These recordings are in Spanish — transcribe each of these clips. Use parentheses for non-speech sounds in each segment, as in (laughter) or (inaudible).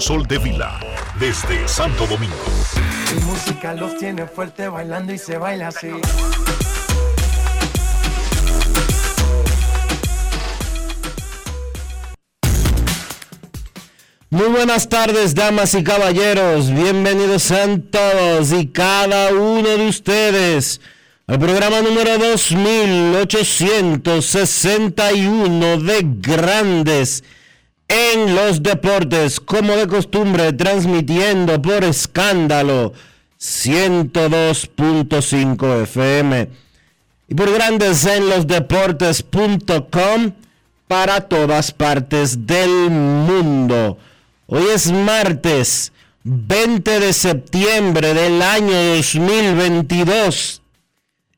Sol de Vila, desde Santo Domingo. Mi música los tiene fuerte bailando y se baila así. Muy buenas tardes, damas y caballeros. Bienvenidos a todos y cada uno de ustedes al programa número 2861 de Grandes en los deportes, como de costumbre, transmitiendo por escándalo 102.5 FM y por grandes en los deportes.com para todas partes del mundo. Hoy es martes 20 de septiembre del año 2022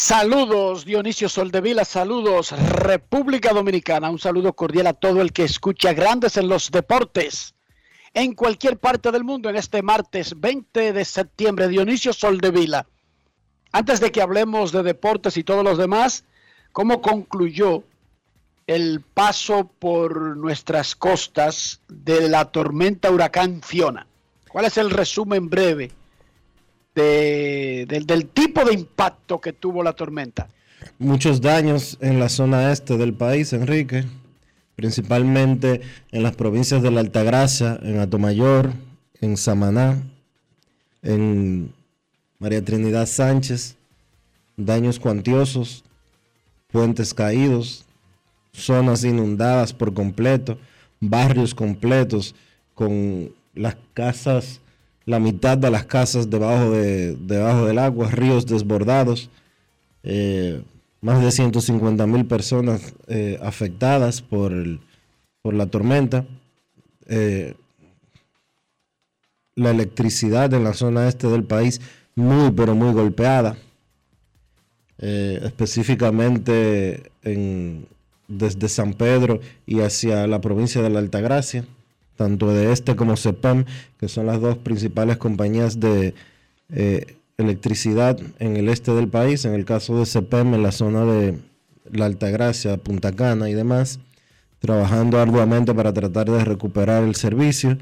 Saludos Dionisio Soldevila, saludos República Dominicana, un saludo cordial a todo el que escucha Grandes en los Deportes en cualquier parte del mundo en este martes 20 de septiembre. Dionisio Soldevila, antes de que hablemos de deportes y todos los demás, ¿cómo concluyó el paso por nuestras costas de la tormenta huracán Fiona? ¿Cuál es el resumen breve del tipo de impacto que tuvo la tormenta. Muchos daños en la zona este del país, Enrique, principalmente en las provincias de la Altagracia, en Atomayor, en Samaná, en María Trinidad Sánchez, daños cuantiosos, puentes caídos, zonas inundadas por completo, barrios completos con las casas la mitad de las casas debajo, de, debajo del agua, ríos desbordados, eh, más de 150 mil personas eh, afectadas por, por, la tormenta. Eh, la electricidad en la zona este del país muy, pero muy golpeada. específicamente desde San Pedro y hacia la provincia de la Altagracia tanto de este como CEPAM, que son las dos principales compañías de eh, electricidad en el este del país, en el caso de CEPEM en la zona de la Altagracia, Punta Cana y demás, trabajando arduamente para tratar de recuperar el servicio.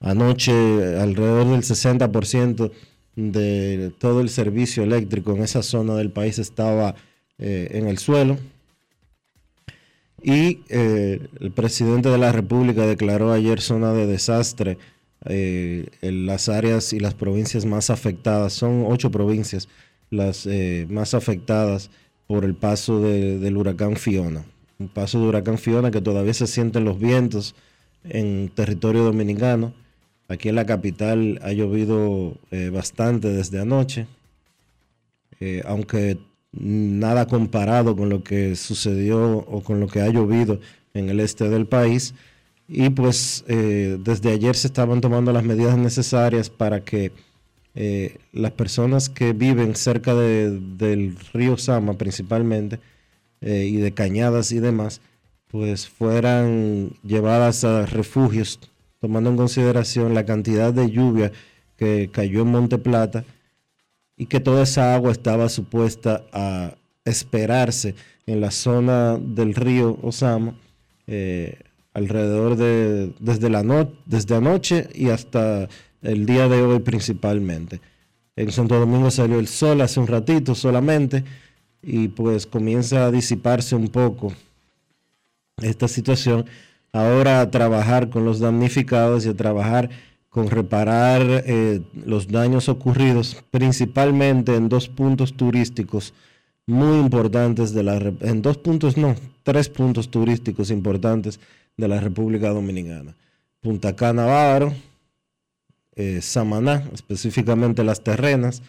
Anoche alrededor del 60% de todo el servicio eléctrico en esa zona del país estaba eh, en el suelo. Y eh, el presidente de la República declaró ayer zona de desastre eh, las áreas y las provincias más afectadas. Son ocho provincias las eh, más afectadas por el paso del huracán Fiona. Un paso de huracán Fiona que todavía se sienten los vientos en territorio dominicano. Aquí en la capital ha llovido bastante desde anoche, aunque nada comparado con lo que sucedió o con lo que ha llovido en el este del país. Y pues eh, desde ayer se estaban tomando las medidas necesarias para que eh, las personas que viven cerca del río Sama principalmente, eh, y de cañadas y demás, pues fueran llevadas a refugios, tomando en consideración la cantidad de lluvia que cayó en Monte Plata y que toda esa agua estaba supuesta a esperarse en la zona del río Osama eh, alrededor de desde la noche desde anoche y hasta el día de hoy principalmente. En Santo Domingo salió el sol hace un ratito solamente y pues comienza a disiparse un poco esta situación. Ahora a trabajar con los damnificados y a trabajar con reparar eh, los daños ocurridos principalmente en dos puntos turísticos muy importantes de la en dos puntos no, tres puntos turísticos importantes de la República Dominicana. Punta Cana Bávaro, eh, Samaná, específicamente las terrenas,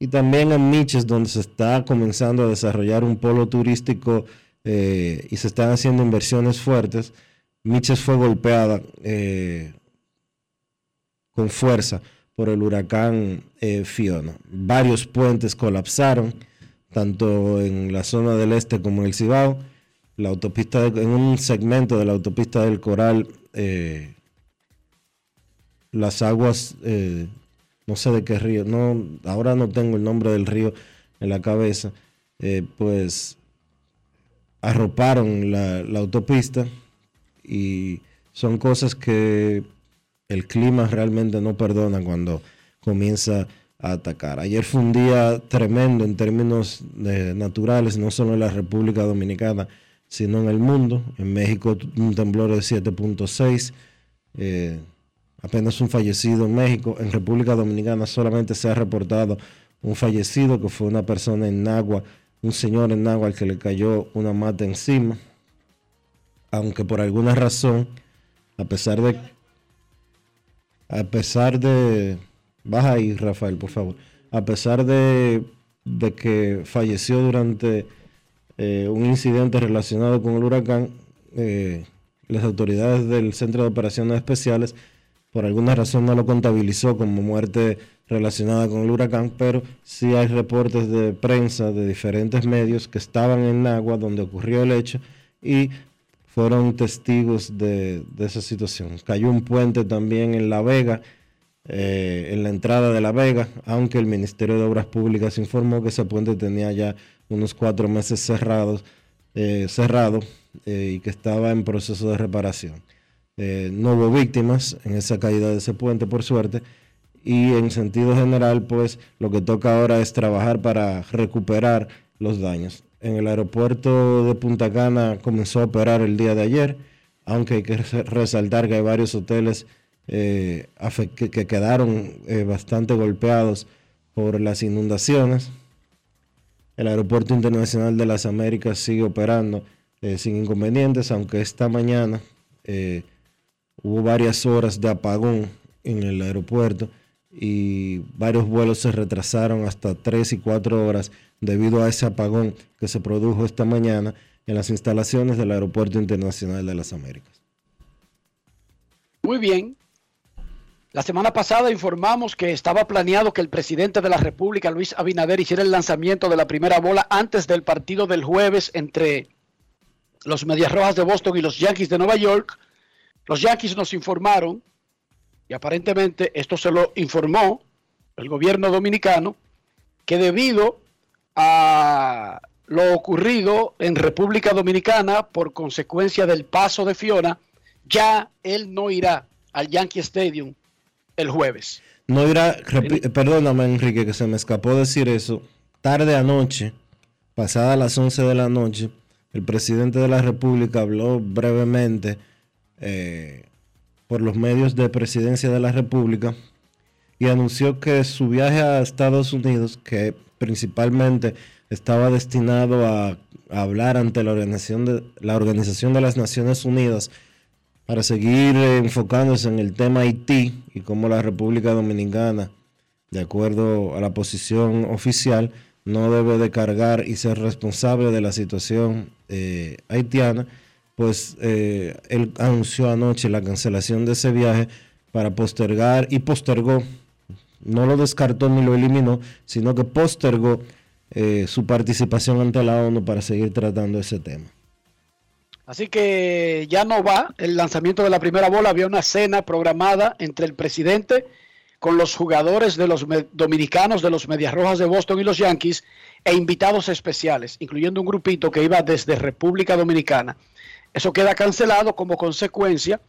y también en Miches, donde se está comenzando a desarrollar un polo turístico eh, y se están haciendo inversiones fuertes. Miches fue golpeada con fuerza por el huracán Fiona. Varios puentes colapsaron tanto en la zona del este como en el Cibao. La autopista, en un segmento de la autopista del Coral, eh, las aguas, eh, no sé de qué río, no, ahora no tengo el nombre del río en la cabeza, eh, pues arroparon la, la autopista y son cosas que el clima realmente no perdona cuando comienza atacar. Ayer fue un día tremendo en términos naturales, no solo en la República Dominicana, sino en el mundo. En México un temblor de 7.6, eh, apenas un fallecido en México. En República Dominicana solamente se ha reportado un fallecido, que fue una persona en Nagua, un señor en Nagua al que le cayó una mata encima. Aunque por alguna razón, a pesar de... A pesar de ahí, Rafael, por favor. A pesar de, que falleció durante eh, un incidente relacionado con el huracán, eh, las autoridades del Centro de Operaciones Especiales por alguna razón no lo contabilizó como muerte relacionada con el huracán, pero sí hay reportes de prensa de diferentes medios que estaban en agua donde ocurrió el hecho y fueron testigos de, esa situación. Cayó un puente también en La Vega, eh, en la entrada de La Vega, aunque el Ministerio de Obras Públicas informó que ese puente tenía ya unos cuatro meses cerrados, eh, cerrado eh, y que estaba en proceso de reparación. no hubo víctimas en esa caída de ese puente, por suerte, y en sentido general, pues lo que toca ahora es trabajar para recuperar los daños. En el aeropuerto de Punta Cana comenzó a operar el día de ayer, aunque hay que resaltar que hay varios hoteles eh, que, quedaron eh, bastante golpeados por las inundaciones. El Aeropuerto Internacional de las Américas sigue operando eh, sin inconvenientes, aunque esta mañana hubo varias horas de apagón en el aeropuerto y varios vuelos se retrasaron hasta 3 y 4 horas debido a ese apagón que se produjo esta mañana en las instalaciones del Aeropuerto Internacional de las Américas. Muy bien, la semana pasada informamos que estaba planeado que el presidente de la República, Luis Abinader, hiciera el lanzamiento de la primera bola antes del partido del jueves entre los Medias Rojas de Boston y los Yankees de Nueva York. Los Yankees nos informaron, y aparentemente esto se lo informó el gobierno dominicano, que debido a lo ocurrido en República Dominicana por consecuencia del paso de Fiona, ya él no irá al Yankee Stadium el jueves. No irá, perdóname Enrique que se me escapó decir eso, tarde anoche, pasada las 11 de la noche, el presidente de la República habló brevemente eh, por los medios de presidencia de la República y anunció que su viaje a Estados Unidos, que principalmente estaba destinado a, hablar ante la organización de, la Organización de las Naciones Unidas para seguir enfocándose en el tema Haití y cómo la República Dominicana, de acuerdo a la posición oficial, no debe de cargar y ser responsable de la situación eh, haitiana, pues eh, él anunció anoche la cancelación de ese viaje para postergar y postergó no lo descartó ni lo eliminó, sino que postergó eh, su participación ante la ONU para seguir tratando ese tema. Así que ya no va el lanzamiento de la primera bola. Había una cena programada entre el presidente con los jugadores de los dominicanos de los Medias Rojas de Boston y los Yankees e invitados especiales, incluyendo un grupito que iba desde República Dominicana. Eso queda cancelado como consecuencia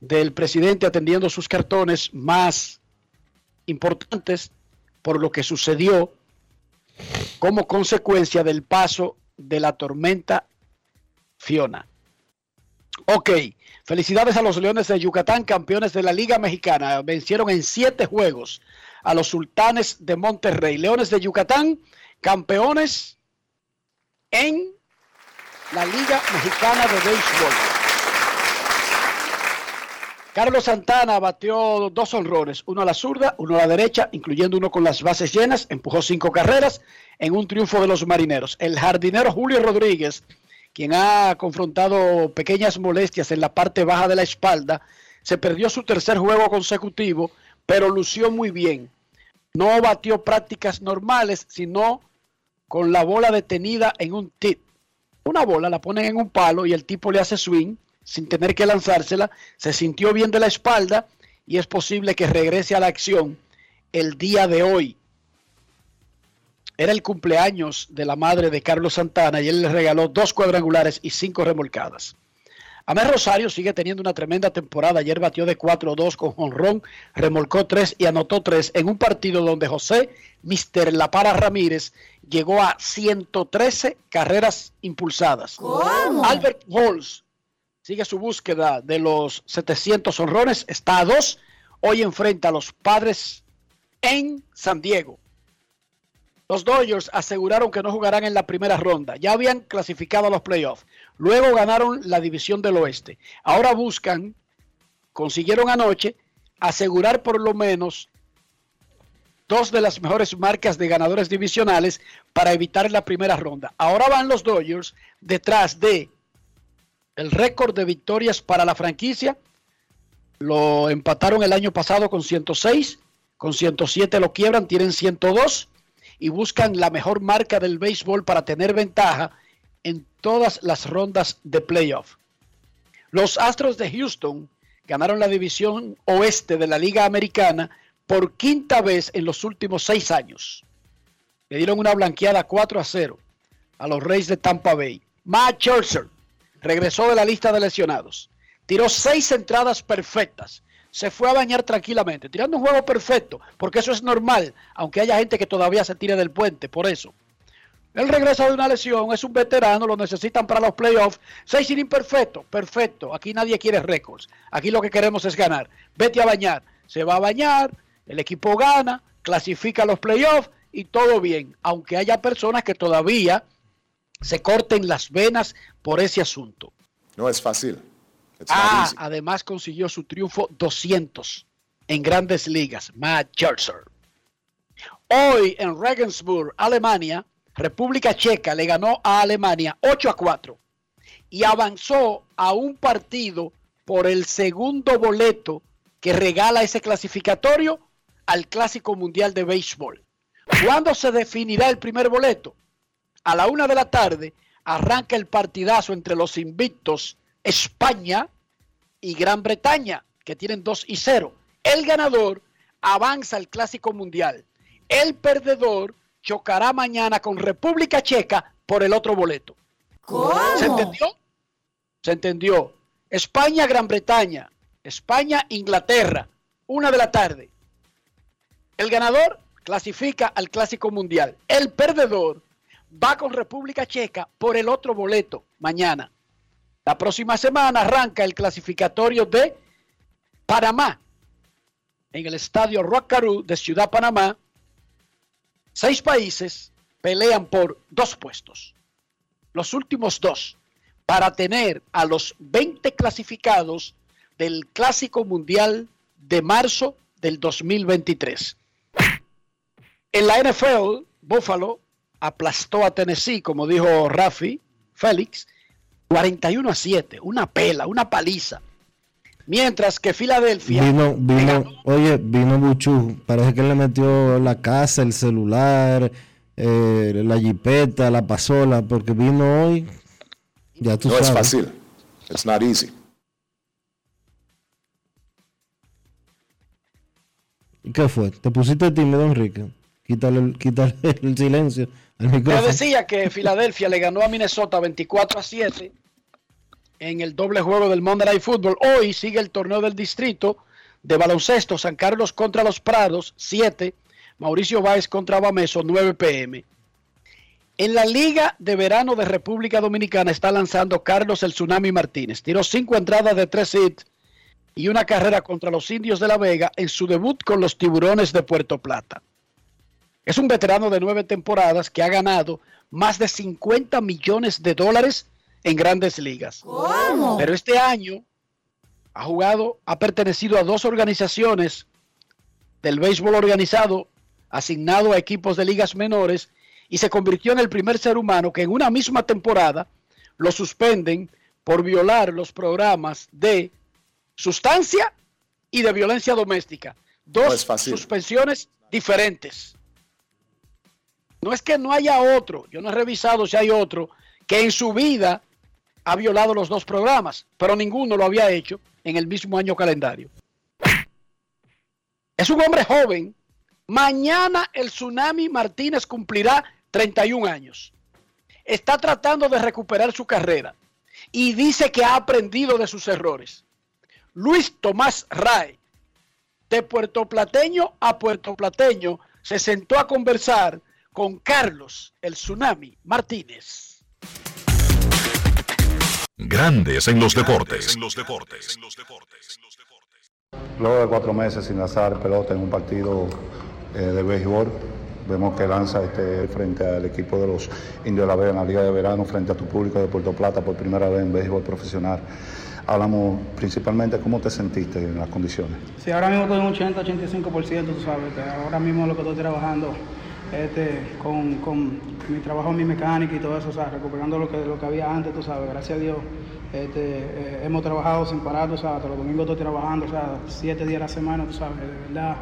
del presidente atendiendo sus cartones más importantes por lo que sucedió como consecuencia del paso de la tormenta Fiona. Ok, felicidades a los Leones de Yucatán, campeones de la Liga Mexicana. Vencieron en siete juegos a los Sultanes de Monterrey. Leones de Yucatán, campeones en la Liga Mexicana de Béisbol. Carlos Santana batió dos honrones, uno a la zurda, uno a la derecha, incluyendo uno con las bases llenas, empujó cinco carreras en un triunfo de los marineros. El jardinero Julio Rodríguez, quien ha confrontado pequeñas molestias en la parte baja de la espalda, se perdió su tercer juego consecutivo, pero lució muy bien. No batió prácticas normales, sino con la bola detenida en un tip. Una bola la ponen en un palo y el tipo le hace swing sin tener que lanzársela, se sintió bien de la espalda y es posible que regrese a la acción el día de hoy. Era el cumpleaños de la madre de Carlos Santana y él le regaló dos cuadrangulares y cinco remolcadas. Amés Rosario sigue teniendo una tremenda temporada. Ayer batió de 4-2 con jonrón, remolcó 3 y anotó 3 en un partido donde José Mister La Para Ramírez llegó a 113 carreras impulsadas. Albert Walls sigue su búsqueda de los 700 honrones, está a 2. Hoy enfrenta a los padres en San Diego. Los Dodgers aseguraron que no jugarán en la primera ronda. Ya habían clasificado a los playoffs. Luego ganaron la división del oeste. Ahora buscan, consiguieron anoche, asegurar por lo menos dos de las mejores marcas de ganadores divisionales para evitar la primera ronda. Ahora van los Dodgers detrás de el récord de victorias para la franquicia. Lo empataron el año pasado con 106, con 107 lo quiebran, tienen 102 y buscan la mejor marca del béisbol para tener ventaja en todas las rondas de playoff. Los Astros de Houston ganaron la división oeste de la Liga Americana por quinta vez en los últimos seis años. Le dieron una blanqueada 4 a 0 a los Reyes de Tampa Bay. Matt Scherzer regresó de la lista de lesionados. Tiró seis entradas perfectas. Se fue a bañar tranquilamente, tirando un juego perfecto, porque eso es normal, aunque haya gente que todavía se tire del puente, por eso. Él regresa de una lesión, es un veterano, lo necesitan para los playoffs. Seis sin imperfecto, perfecto. Aquí nadie quiere récords. Aquí lo que queremos es ganar. Vete a bañar. Se va a bañar, el equipo gana, clasifica a los playoffs y todo bien. Aunque haya personas que todavía se corten las venas por ese asunto. No es fácil. ah, además consiguió su triunfo 200 en grandes ligas. Matt Scherzer. Hoy en Regensburg, Alemania, República Checa le ganó a Alemania 8 a 4 y avanzó a un partido por el segundo boleto que regala ese clasificatorio al Clásico Mundial de Béisbol. ¿Cuándo se definirá el primer boleto? A la una de la tarde arranca el partidazo entre los invictos España y Gran Bretaña, que tienen 2 y 0. El ganador avanza al Clásico Mundial. El perdedor chocará mañana con República Checa por el otro boleto. ¿Cómo? ¿Se entendió? Se entendió. España, Gran Bretaña. España, Inglaterra. Una de la tarde. El ganador clasifica al Clásico Mundial. El perdedor va con República Checa por el otro boleto mañana. La próxima semana arranca el clasificatorio de Panamá en el estadio Rockaroo de Ciudad Panamá Seis países pelean por dos puestos, los últimos dos, para tener a los 20 clasificados del Clásico Mundial de marzo del 2023. En la NFL, Buffalo aplastó a Tennessee, como dijo Rafi Félix, 41 a 7, una pela, una paliza. Mientras que Filadelfia. Vino, vino, oye, vino Buchu. Parece que le metió la casa, el celular, eh, la jipeta, la pasola, porque vino hoy. Ya tú no sabes. es fácil. It's not easy. ¿Y qué fue? ¿Te pusiste tímido, Enrique? Quítale, el- quítale el silencio Te decía que Filadelfia le ganó a Minnesota 24 a 7 en el doble juego del Monday Night Football. Hoy sigue el torneo del distrito de baloncesto San Carlos contra los Prados 7, Mauricio Báez contra Bameso 9 pm. En la Liga de Verano de República Dominicana está lanzando Carlos el Tsunami Martínez. Tiró cinco entradas de tres hits y una carrera contra los Indios de La Vega en su debut con los Tiburones de Puerto Plata. Es un veterano de nueve temporadas que ha ganado más de 50 millones de dólares en grandes ligas. Pero este año ha jugado, ha pertenecido a dos organizaciones del béisbol organizado asignado a equipos de ligas menores y se convirtió en el primer ser humano que en una misma temporada lo suspenden por violar los programas de sustancia y de violencia doméstica. Dos suspensiones diferentes. No es que no haya otro, yo no he revisado si hay otro que en su vida ha violado los dos programas, pero ninguno lo había hecho en el mismo año calendario. Es un hombre joven. Mañana el Tsunami Martínez cumplirá 31 años. Está tratando de recuperar su carrera y dice que ha aprendido de sus errores. Luis Tomás Ray, de Puerto Plateño a Puerto Plateño, se sentó a conversar con Carlos el Tsunami Martínez. Grandes en los deportes. Luego de cuatro meses sin lanzar pelota en un partido eh, de béisbol, vemos que lanza este frente al equipo de los Indios de la Vega en la Liga de Verano, frente a tu público de Puerto Plata por primera vez en béisbol profesional. Hablamos principalmente cómo te sentiste en las condiciones. Sí, ahora mismo estoy en un 80, 85%, tú sabes, que ahora mismo lo que estoy trabajando este, con, con mi trabajo mi mecánica y todo eso, o sea, recuperando lo que, lo que había antes, tú sabes, gracias a Dios. Este, eh, hemos trabajado sin parar, tú sabes, los domingos estoy trabajando, o sea, siete días a la semana, tú sabes, de verdad.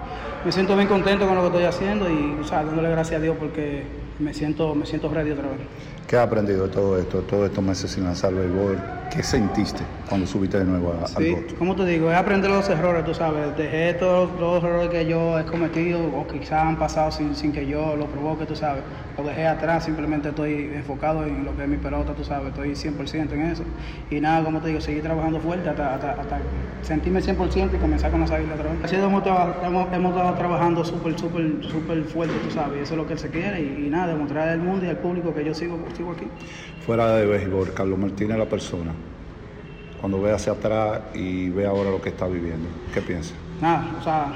Me siento bien contento con lo que estoy haciendo y, o sea, dándole gracias a Dios porque me siento, me siento ready otra vez. ¿Qué has aprendido de todo esto, todos estos meses sin lanzar béisbol? ¿Qué sentiste cuando subiste de nuevo a- al Sí, bote? como te digo, es aprender los errores, tú sabes. Dejé todos los errores que yo he cometido o quizás han pasado sin, sin que yo lo provoque, tú sabes. Lo dejé atrás, simplemente estoy enfocado en lo que es mi pelota, tú sabes. Estoy 100% en eso. Y nada, como te digo, seguir trabajando fuerte hasta, hasta, hasta sentirme 100% y comenzar con la salida otra vez. Así hemos, hemos, hemos estado trabajando súper, súper, súper fuerte, tú sabes. Y eso es lo que él se quiere. Y, y nada, demostrar al mundo y al público que yo sigo, aquí. Fuera de béisbol, Carlos Martínez, la persona, cuando ve hacia atrás y ve ahora lo que está viviendo, ¿qué piensa? nada, o sea,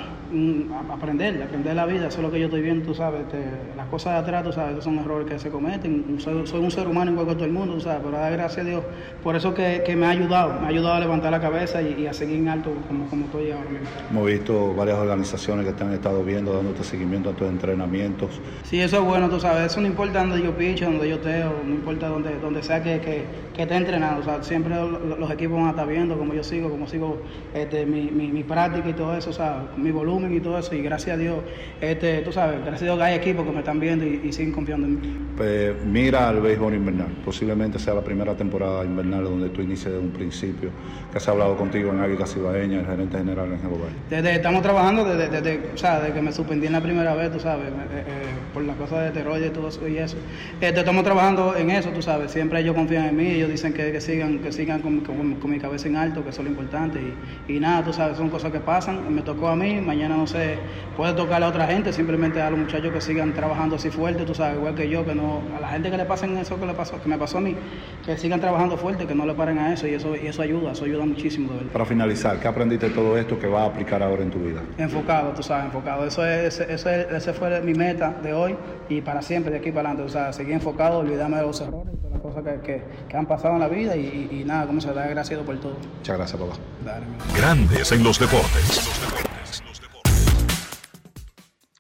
aprender, aprender la vida, eso es lo que yo estoy viendo, tú sabes, este, las cosas de atrás, tú sabes, esos son errores que se cometen, soy, soy un ser humano igual que todo el mundo, tú sabes, pero da gracias a Dios, por eso que, que me ha ayudado, me ha ayudado a levantar la cabeza y, y a seguir en alto como, como estoy ahora mismo. Hemos visto varias organizaciones que te han estado viendo, dándote seguimiento a tus entrenamientos. Sí, eso es bueno, tú sabes, eso no importa donde yo picho, donde yo teo, no importa donde, donde sea que, que, que esté entrenando, o sea, siempre lo- lo- los equipos van a estar viendo cómo yo sigo, cómo sigo este, mi, mi, mi práctica y todo eso, o sea, mi volumen y todo eso, y gracias a Dios, este, tú sabes, gracias a Dios que hay equipos que me están viendo y, y siguen confiando en mí. Pues mira al béisbol invernal, posiblemente sea la primera temporada invernal donde tú inicies desde un principio, que se ha hablado contigo en Águilas Cibaeña, el gerente general en Jehová. Desde, estamos trabajando desde, desde, o sea, desde que me suspendí en la primera vez, tú sabes, eh, eh, por la cosa de esteroides y todo eso y eso. Este, estamos trabajando en eso, tú sabes, siempre ellos confían en mí, ellos dicen que, que sigan, que sigan con, con- con mi cabeza en alto, que eso es lo importante y, y nada, tú sabes, son cosas que pasan, me tocó a mí, mañana no sé, puede tocarle a otra gente, simplemente a los muchachos que sigan trabajando así fuerte, tú sabes, igual que yo, que no, a la gente que le pasen eso que le pasó, que me pasó a mí, que sigan trabajando fuerte, que no le paren a eso y eso, y eso ayuda, eso ayuda muchísimo de verdad. Para finalizar, ¿qué aprendiste de todo esto que vas a aplicar ahora en tu vida? Enfocado, tú sabes, enfocado. Eso es, eso es, ese fue mi meta de hoy y para siempre, de aquí para adelante. O sea, seguir enfocado, olvidarme de los errores, todas las cosas que, que, que han pasado en la vida y, y- y nada, como se da agradecido por todo. Muchas gracias, papá. Dale, Grandes en los deportes.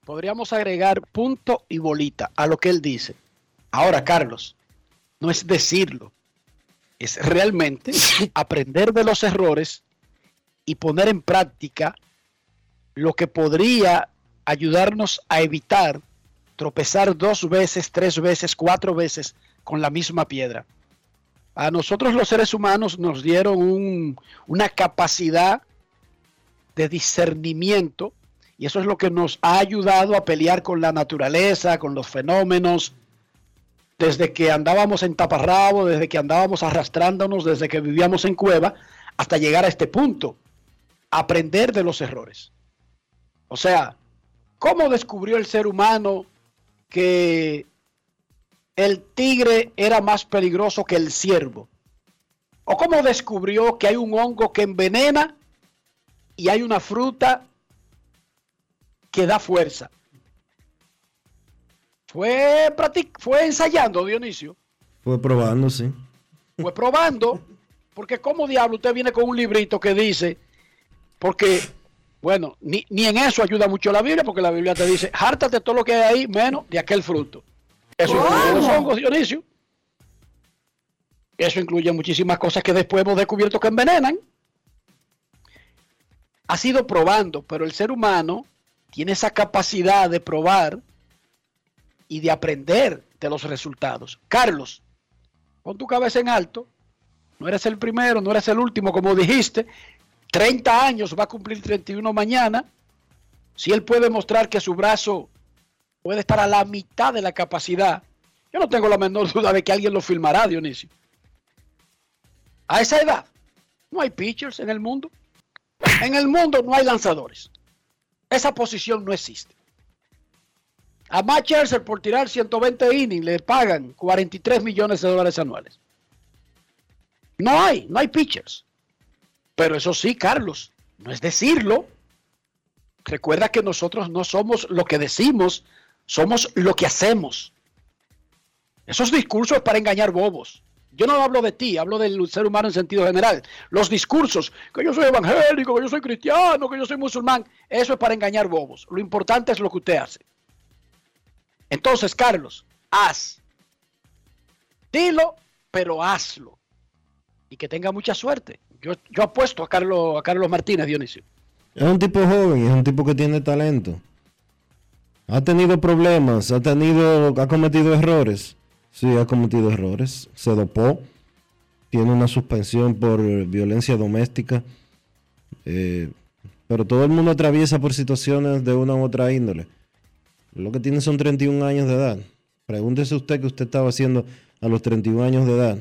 Podríamos agregar punto y bolita a lo que él dice. Ahora, Carlos, no es decirlo, es realmente (laughs) aprender de los errores y poner en práctica lo que podría ayudarnos a evitar tropezar dos veces, tres veces, cuatro veces con la misma piedra. A nosotros los seres humanos nos dieron una capacidad de discernimiento y eso es lo que nos ha ayudado a pelear con la naturaleza, con los fenómenos, desde que andábamos en taparrabo, desde que andábamos arrastrándonos, desde que vivíamos en cueva, hasta llegar a este punto, aprender de los errores. O sea, ¿cómo descubrió el ser humano que el tigre era más peligroso que el ciervo? ¿O cómo descubrió que hay un hongo que envenena y hay una fruta que da fuerza? Fue, fue ensayando, Dionisio. Fue probando, sí. Fue probando, porque como diablo usted viene con un librito que dice, porque, bueno, ni, en eso ayuda mucho la Biblia, porque la Biblia te dice, hártate todo lo que hay ahí, menos de aquel fruto. Eso incluye los hongos, Dionisio. Eso incluye muchísimas cosas que después hemos descubierto que envenenan. Ha sido probando, pero el ser humano tiene esa capacidad de probar y de aprender de los resultados. Carlos, pon tu cabeza en alto. No eres el primero, no eres el último, como dijiste. 30 años, va a cumplir 31 mañana. Si él puede mostrar que su brazo puede estar a la mitad de la capacidad, yo no tengo la menor duda de que alguien lo filmará, Dionisio. A esa edad, no hay pitchers en el mundo. En el mundo no hay lanzadores. Esa posición no existe. A Matt Scherzer por tirar 120 innings le pagan 43 millones de dólares anuales. No hay, no hay pitchers. Pero eso sí, Carlos, no es decirlo. Recuerda que nosotros no somos lo que decimos, somos lo que hacemos. Esos discursos para engañar bobos. Yo no hablo de ti, hablo del ser humano en sentido general. Los discursos, que yo soy evangélico, que yo soy cristiano, que yo soy musulmán, eso es para engañar bobos. Lo importante es lo que usted hace. Entonces, Carlos, haz. Dilo, pero hazlo. Y que tenga mucha suerte. Yo, yo apuesto a Carlos, a Carlos Martínez, Dionisio. Es un tipo joven, es un tipo que tiene talento. Ha tenido problemas, ha tenido, ha cometido errores. Sí, ha cometido errores. Se dopó. Tiene una suspensión por violencia doméstica. Eh, pero todo el mundo atraviesa por situaciones de una u otra índole. Lo que tiene son 31 años de edad. Pregúntese usted qué usted estaba haciendo a los 31 años de edad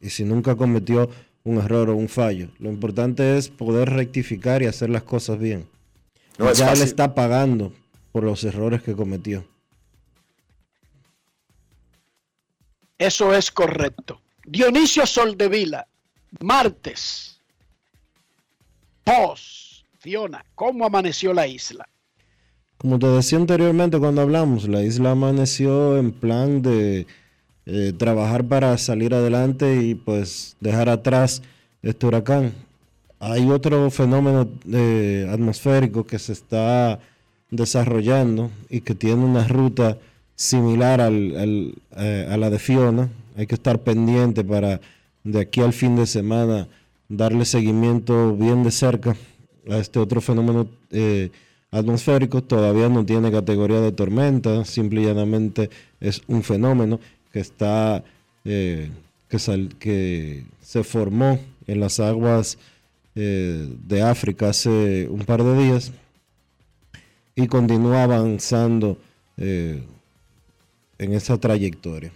y si nunca cometió un error o un fallo. Lo importante es poder rectificar y hacer las cosas bien. ya le está pagando por los errores que cometió. Eso es correcto. Dionisio Soldevila, martes. Pos, Fiona, ¿cómo amaneció la isla? Como te decía anteriormente cuando hablamos, la isla amaneció en plan de eh, trabajar para salir adelante y pues dejar atrás este huracán. Hay otro fenómeno eh, atmosférico que se está desarrollando y que tiene una ruta similar al, eh, a la de Fiona. Hay que estar pendiente para de aquí al fin de semana darle seguimiento bien de cerca a este otro fenómeno atmosférico, todavía no tiene categoría de tormenta, simple y llanamente es un fenómeno que está eh, que, que, se formó en las aguas eh, de África hace un par de días y continúa avanzando eh, en esa trayectoria.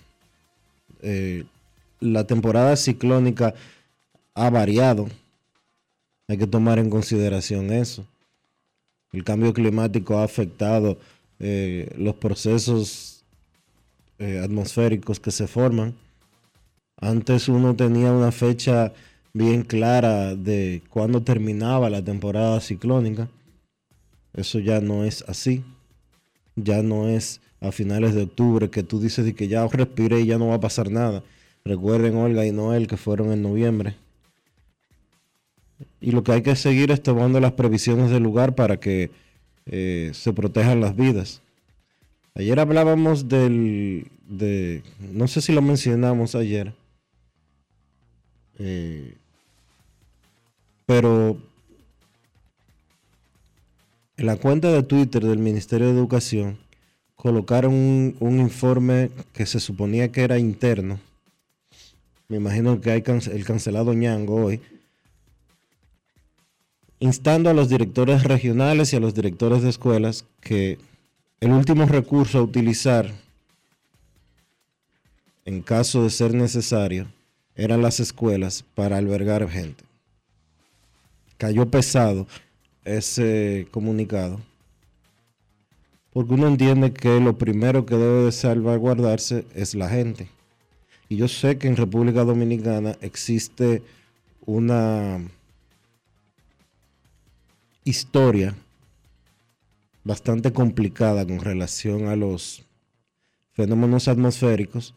la temporada ciclónica ha variado, hay que tomar en consideración eso. El cambio climático ha afectado eh, los procesos eh, atmosféricos que se forman. Antes uno tenía una fecha bien clara de cuándo terminaba la temporada ciclónica. Eso ya no es así. Ya no es a finales de octubre que tú dices que ya respiré y ya no va a pasar nada. Recuerden Olga y Noel que fueron en noviembre y lo que hay que seguir es tomando las previsiones del lugar para que eh, se protejan las vidas. Ayer hablábamos del, de, no sé si lo mencionamos ayer, eh, pero en la cuenta de Twitter del Ministerio de Educación colocaron un, informe que se suponía que era interno. Me imagino que hay el cancelado Ñango hoy. Instando a los directores regionales y a los directores de escuelas que el último recurso a utilizar en caso de ser necesario eran las escuelas para albergar gente. Cayó pesado ese comunicado. Porque uno entiende que lo primero que debe de salvaguardarse es la gente. Y yo sé que en República Dominicana existe una historia bastante complicada con relación a los fenómenos atmosféricos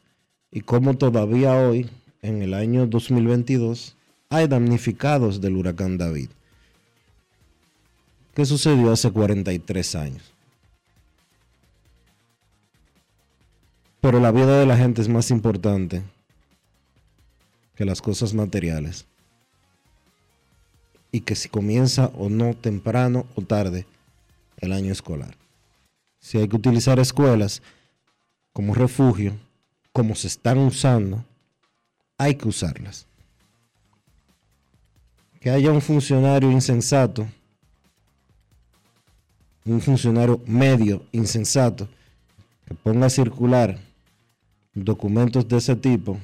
y cómo todavía hoy, en el año 2022, hay damnificados del huracán David. ¿Qué sucedió hace 43 años? Pero la vida de la gente es más importante que las cosas materiales. Y que si comienza o no temprano o tarde el año escolar. Si hay que utilizar escuelas como refugio, como se están usando, hay que usarlas. Que haya un funcionario insensato, un funcionario medio insensato, que ponga a circular documentos de ese tipo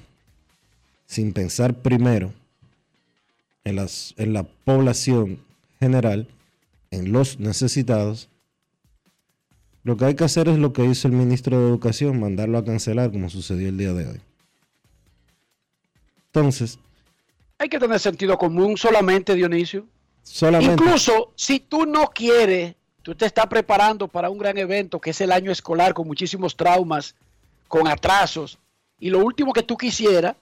sin pensar primero en, las, en la población general, en los necesitados, lo que hay que hacer es lo que hizo el ministro de Educación, mandarlo a cancelar como sucedió el día de hoy. Entonces, Hay que tener sentido común solamente, Dionisio. solamente... Incluso si tú no quieres, tú te estás preparando para un gran evento que es el año escolar con muchísimos traumas, con atrasos, y lo último que tú quisieras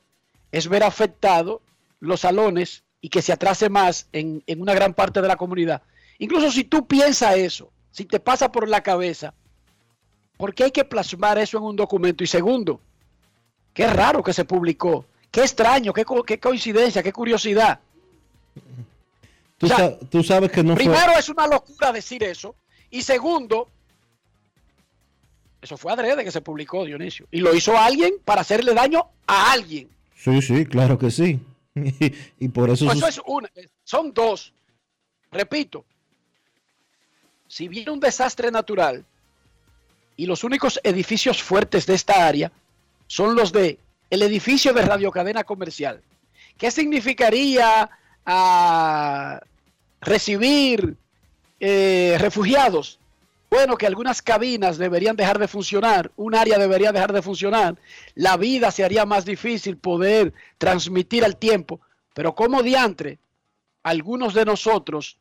es ver afectados los salones y que se atrase más en, en una gran parte de la comunidad. Incluso si tú piensas eso, si te pasa por la cabeza, ¿por qué hay que plasmar eso en un documento? Y segundo, qué raro que se publicó, qué extraño, qué, qué coincidencia, qué curiosidad. Tú, o sea, sa- tú sabes que no fue... Primero es una locura decir eso. Y segundo, eso fue adrede que se publicó, Dionisio. Y lo hizo alguien para hacerle daño a alguien. Sí, sí, claro que sí. (laughs) y, por eso... Pues eso es una. Son dos. Repito, si viene un desastre natural y los únicos edificios fuertes de esta área son los de el edificio de radiocadena comercial, ¿qué significaría ah, recibir eh, refugiados? Bueno, que algunas cabinas deberían dejar de funcionar, un área debería dejar de funcionar, la vida se haría más difícil poder transmitir al tiempo, pero como diantre, algunos de nosotros,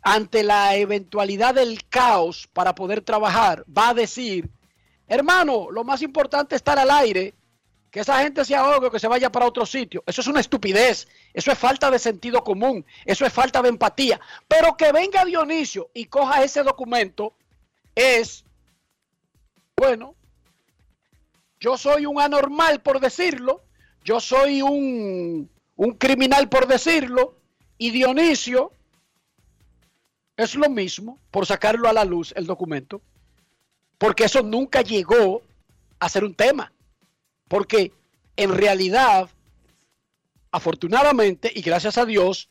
ante la eventualidad del caos para poder trabajar, va a decir, hermano, lo más importante es estar al aire, que esa gente se ahogue o que se vaya para otro sitio. Eso es una estupidez, eso es falta de sentido común, eso es falta de empatía. Pero que venga Dionisio y coja ese documento es, bueno, yo soy un anormal por decirlo, yo soy un, un criminal por decirlo, y Dionisio es lo mismo por sacarlo a la luz el documento, porque eso nunca llegó a ser un tema, porque en realidad, afortunadamente y gracias a Dios,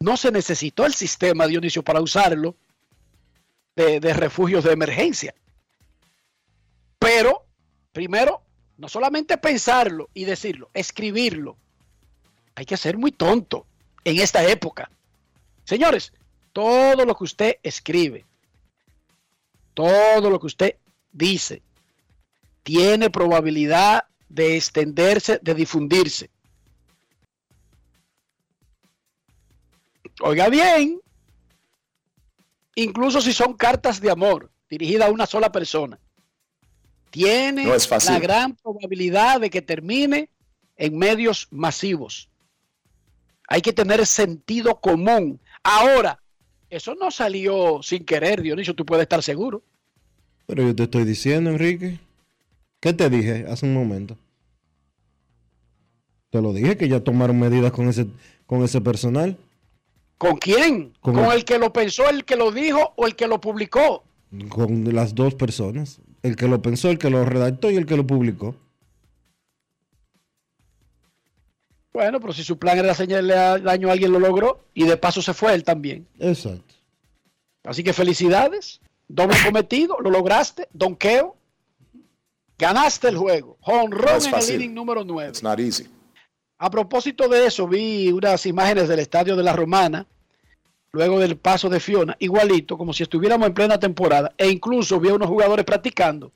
no se necesitó el sistema Dionisio para usarlo de, de refugios de emergencia. Pero, primero, no solamente pensarlo y decirlo, escribirlo. Hay que ser muy tonto en esta época. Señores, todo lo que usted escribe, todo lo que usted dice, tiene probabilidad de extenderse, de difundirse. Oiga bien, incluso si son cartas de amor dirigidas a una sola persona, tiene No es fácil. la gran probabilidad de que termine en medios masivos. Hay que tener sentido común. Ahora, eso no salió sin querer, Dionisio, tú puedes estar seguro. Pero yo te estoy diciendo, Enrique. ¿Qué te dije hace un momento? Te lo dije que ya tomaron medidas con ese, con ese personal. ¿Con quién? Con ¿Con, el- el que lo pensó, el que lo dijo o el que lo publicó? Con las dos personas. El que lo pensó, el que lo redactó y el que lo publicó. Bueno, pero si su plan era hacerle daño a alguien, lo logró y de paso se fue él también. Exacto. Así que felicidades, doble cometido, lo lograste, donqueo, ganaste el juego. Honrón en el inning número 9. It's not easy. A propósito de eso, vi unas imágenes del estadio de la Romana, luego del paso de Fiona, igualito, como si estuviéramos en plena temporada, e incluso vi a unos jugadores practicando.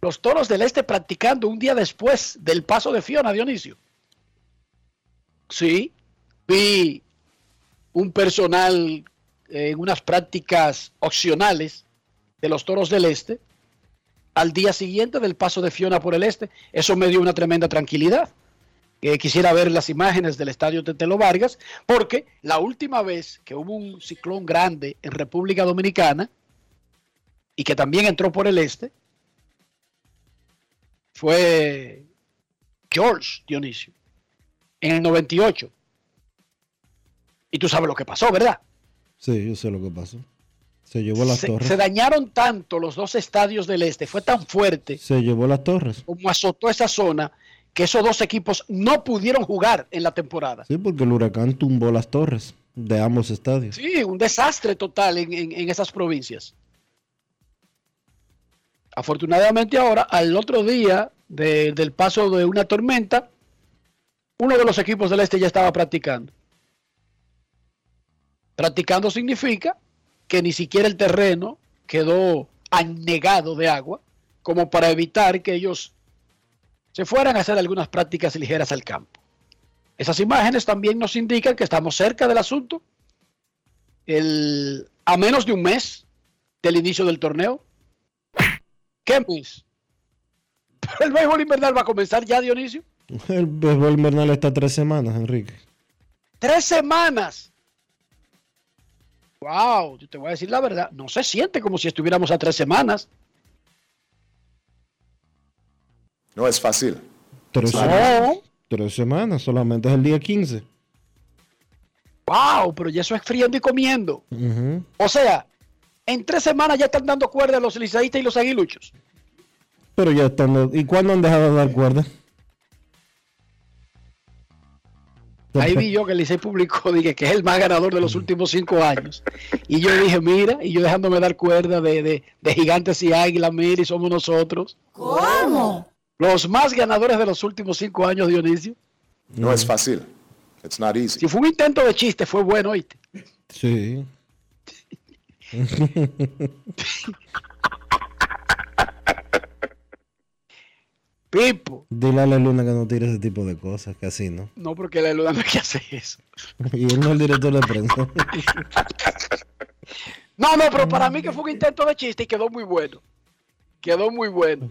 Los toros del este practicando un día después del paso de Fiona, Dionisio. Sí, vi un personal en unas prácticas opcionales de los toros del este al día siguiente del paso de Fiona por el este. Eso me dio una tremenda tranquilidad. Quisiera ver las imágenes del estadio Tetelo Vargas, porque la última vez que hubo un ciclón grande en República Dominicana y que también entró por el este, fue George Dionisio, en el 98. Y tú sabes lo que pasó, ¿verdad? Sí, yo sé lo que pasó. Se llevó las Se, torres. se dañaron tanto los dos estadios del este, fue tan fuerte Se llevó las torres. como azotó esa zona que esos dos equipos no pudieron jugar en la temporada. Sí, porque el huracán tumbó las torres de ambos estadios. Sí, un desastre total en, en- en esas provincias. Afortunadamente ahora, al otro día de- del paso de una tormenta, uno de los equipos del este ya estaba practicando. Practicando significa que ni siquiera el terreno quedó anegado de agua, como para evitar que ellos se fueran a hacer algunas prácticas ligeras al campo. Esas imágenes también nos indican que estamos cerca del asunto el, a menos de un mes del inicio del torneo. ¿Qué mes? (laughs) Pero el béisbol invernal va a comenzar ya, Dionisio. El béisbol invernal está tres semanas, Enrique. Tres semanas. Wow, yo te voy a decir la verdad. No se siente como si estuviéramos a tres semanas. No es fácil. Tres, semanas. No. Tres semanas, solamente es el día 15. Wow, pero ya eso es friendo y comiendo. O sea, en tres semanas ya están dando cuerda los liceístas y los aguiluchos. Pero ya están. ¿Y cuándo han dejado de dar cuerda? Ahí vi yo que el Licey publicó, (laughs) dije que es el más ganador de los últimos cinco años. Y yo dije, mira, y yo dejándome dar cuerda de, de- de gigantes y águilas, mira, y somos nosotros. ¿Cómo? Los más ganadores de los últimos cinco años, Dionisio. No es fácil. It's not easy. Si fue un intento de chiste, fue bueno, ¿oíste? Sí. (laughs) Pipo. Dile a la luna que no tire ese tipo de cosas, que así, ¿no? No, porque la luna no hay que hacer eso. (laughs) Y él no es el director de prensa. (laughs) No, no, pero para mí que fue un intento de chiste y quedó muy bueno. Quedó muy bueno.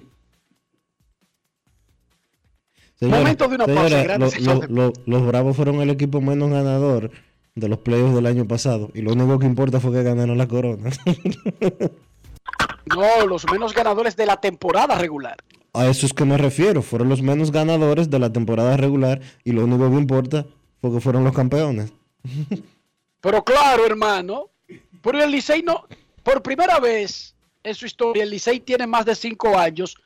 Momento de una pausa, señora, lo- lo- de- lo- los Bravos fueron el equipo menos ganador de los playoffs del año pasado. Y lo único que importa fue que ganaron la corona. (laughs) No, los menos ganadores de la temporada regular. A eso es que me refiero. Fueron los menos ganadores de la temporada regular. Y lo único que importa fue que fueron los campeones. (laughs) Pero claro, hermano, pero el Licey no, por primera vez en su historia, el Licey tiene más de cinco años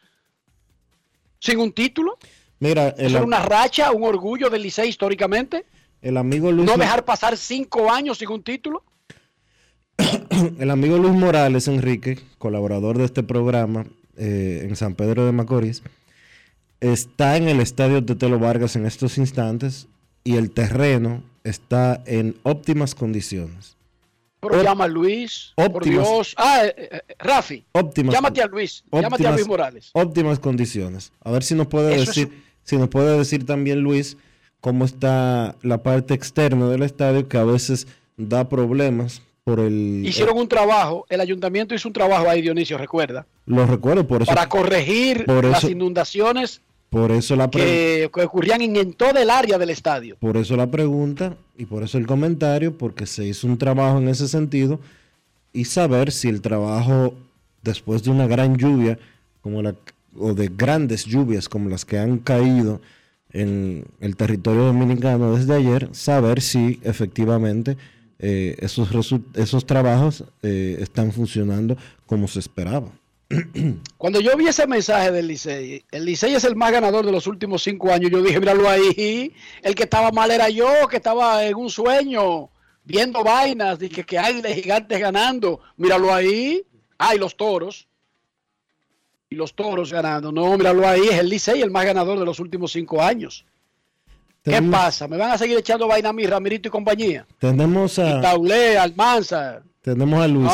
sin un título. Mira, el, era una racha, un orgullo del Licey históricamente. el amigo Luis No dejar pasar cinco años sin un título. (coughs) el amigo Luis Morales Enrique, colaborador de este programa eh, en San Pedro de Macorís, está en el estadio Tetelo Vargas en estos instantes y el terreno está en óptimas condiciones. Pero llama a Luis, por óptimas- Dios. Ah, eh, eh, Rafi, Óptimas, llámate a Luis, llámate a Luis Morales. óptimas condiciones. A ver si nos puede Eso es decir, si nos puede decir también Luis cómo está la parte externa del estadio que a veces da problemas por el Hicieron un trabajo, el ayuntamiento hizo un trabajo ahí, Dionisio, recuerda, lo recuerdo por eso para corregir por las inundaciones por eso la que, que ocurrían en, en toda el área del estadio. Por eso la pregunta y por eso el comentario, porque se hizo un trabajo en ese sentido y saber si el trabajo después de una gran lluvia como la o de grandes lluvias como las que han caído en el territorio dominicano desde ayer, saber si efectivamente eh, esos, esos trabajos eh, están funcionando como se esperaba. (clears throat) Cuando yo vi ese mensaje del Licey, el Licey es el más ganador de los últimos cinco años, yo dije, míralo ahí, el que estaba mal era yo, que estaba en un sueño, viendo vainas, dije que hay de gigantes ganando, míralo ahí, hay los toros, y los toros ganando, no, míralo ahí, es el Licey el más ganador de los últimos cinco años. ¿Qué pasa? ¿Me van a seguir echando vaina a mí, Ramirito y compañía? Tenemos a... Taulé, Almanza. Tenemos a Luis.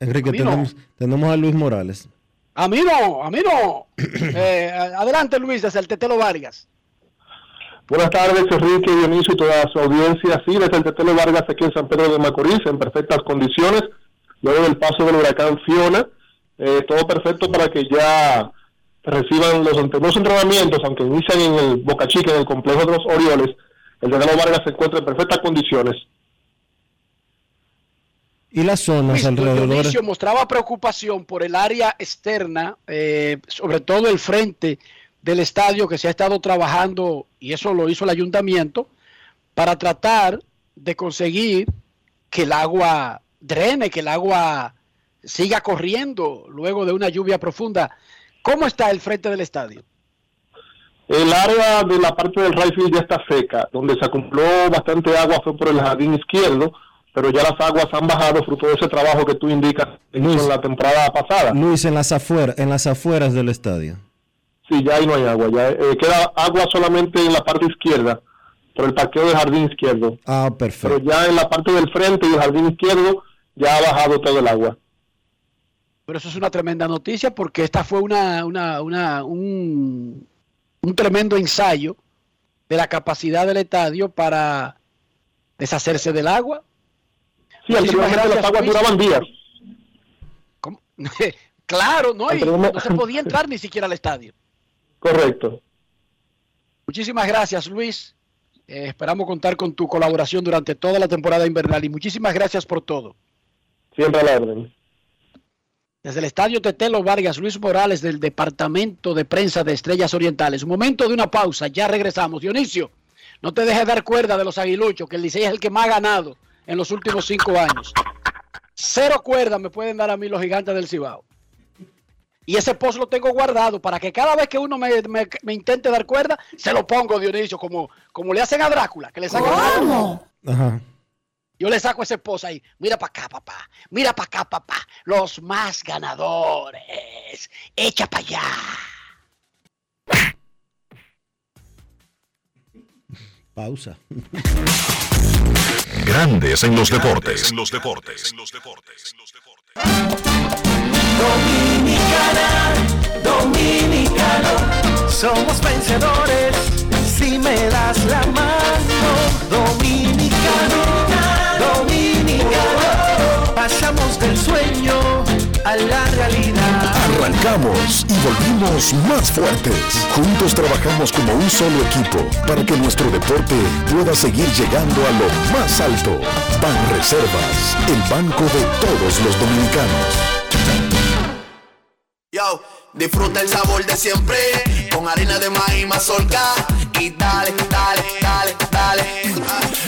Enrique, tenemos, tenemos a Luis Morales. A mí no, a mí no. (clears throat) Eh, adelante, Luis, desde el Tetelo Vargas. Buenas tardes, Enrique, Dionisio y toda su audiencia. Sí, desde el Tetelo Vargas, aquí en San Pedro de Macorís, en perfectas condiciones, luego del paso del huracán Fiona. Eh, todo perfecto para que ya reciban los, los entrenamientos, aunque inician en el Boca Chica, en el complejo de los Orioles. El Tetelo Vargas se encuentra en perfectas condiciones. Y las zonas alrededor. Dionisio mostraba preocupación por el área externa, eh, sobre todo el frente del estadio que se ha estado trabajando, y eso lo hizo el ayuntamiento, para tratar de conseguir que el agua drene, que el agua siga corriendo luego de una lluvia profunda. ¿Cómo está el frente del estadio? El área de la parte del Rayfield ya está seca, donde se acumuló bastante agua fue por el jardín izquierdo, pero ya las aguas han bajado fruto de ese trabajo que tú indicas en la temporada pasada. Luis, en las afueras, en las afueras del estadio. Sí, ya ahí no hay agua, ya eh, queda agua solamente en la parte izquierda, por el parqueo del jardín izquierdo. Ah, perfecto. Pero ya en la parte del frente y el jardín izquierdo ya ha bajado todo el agua. Pero eso es una tremenda noticia porque esta fue una, una, una un, un tremendo ensayo de la capacidad del estadio para deshacerse del agua Sí, anteriormente las aguas duraban días. (laughs) claro, no, no se podía entrar ni siquiera al estadio. Correcto. Muchísimas gracias, Luis. Eh, esperamos contar con tu colaboración durante toda la temporada invernal y muchísimas gracias por todo. Siempre a la orden. Desde el estadio Tetelo Vargas, Luis Morales del Departamento de Prensa de Estrellas Orientales. Un momento de una pausa, ya regresamos. Dionisio, no te dejes dar cuerda de los aguiluchos, que el Licey es el que más ha ganado en los últimos cinco años. Cero cuerdas me pueden dar a mí los gigantes del Cibao. Y ese post lo tengo guardado para que cada vez que uno me, intente dar cuerda, se lo pongo, Dionisio, como, como le hacen a Drácula, que le sacan Yo le saco ese post ahí. Mira para acá, papá. Mira para acá, papá. Los más ganadores. Echa para allá. Pausa. Grandes en los deportes. En los deportes. En los deportes. Dominicana, dominicano, somos vencedores si me das la mano. Dominicano, dominicano, pasamos del sueño a la realidad. Arrancamos y volvimos más fuertes. Juntos trabajamos como un solo equipo para que nuestro deporte pueda seguir llegando a lo más alto. Ban Reservas, el banco de todos los dominicanos. Yo, disfruta el sabor de siempre con harina de maíz mazorca y dale, dale, dale, dale.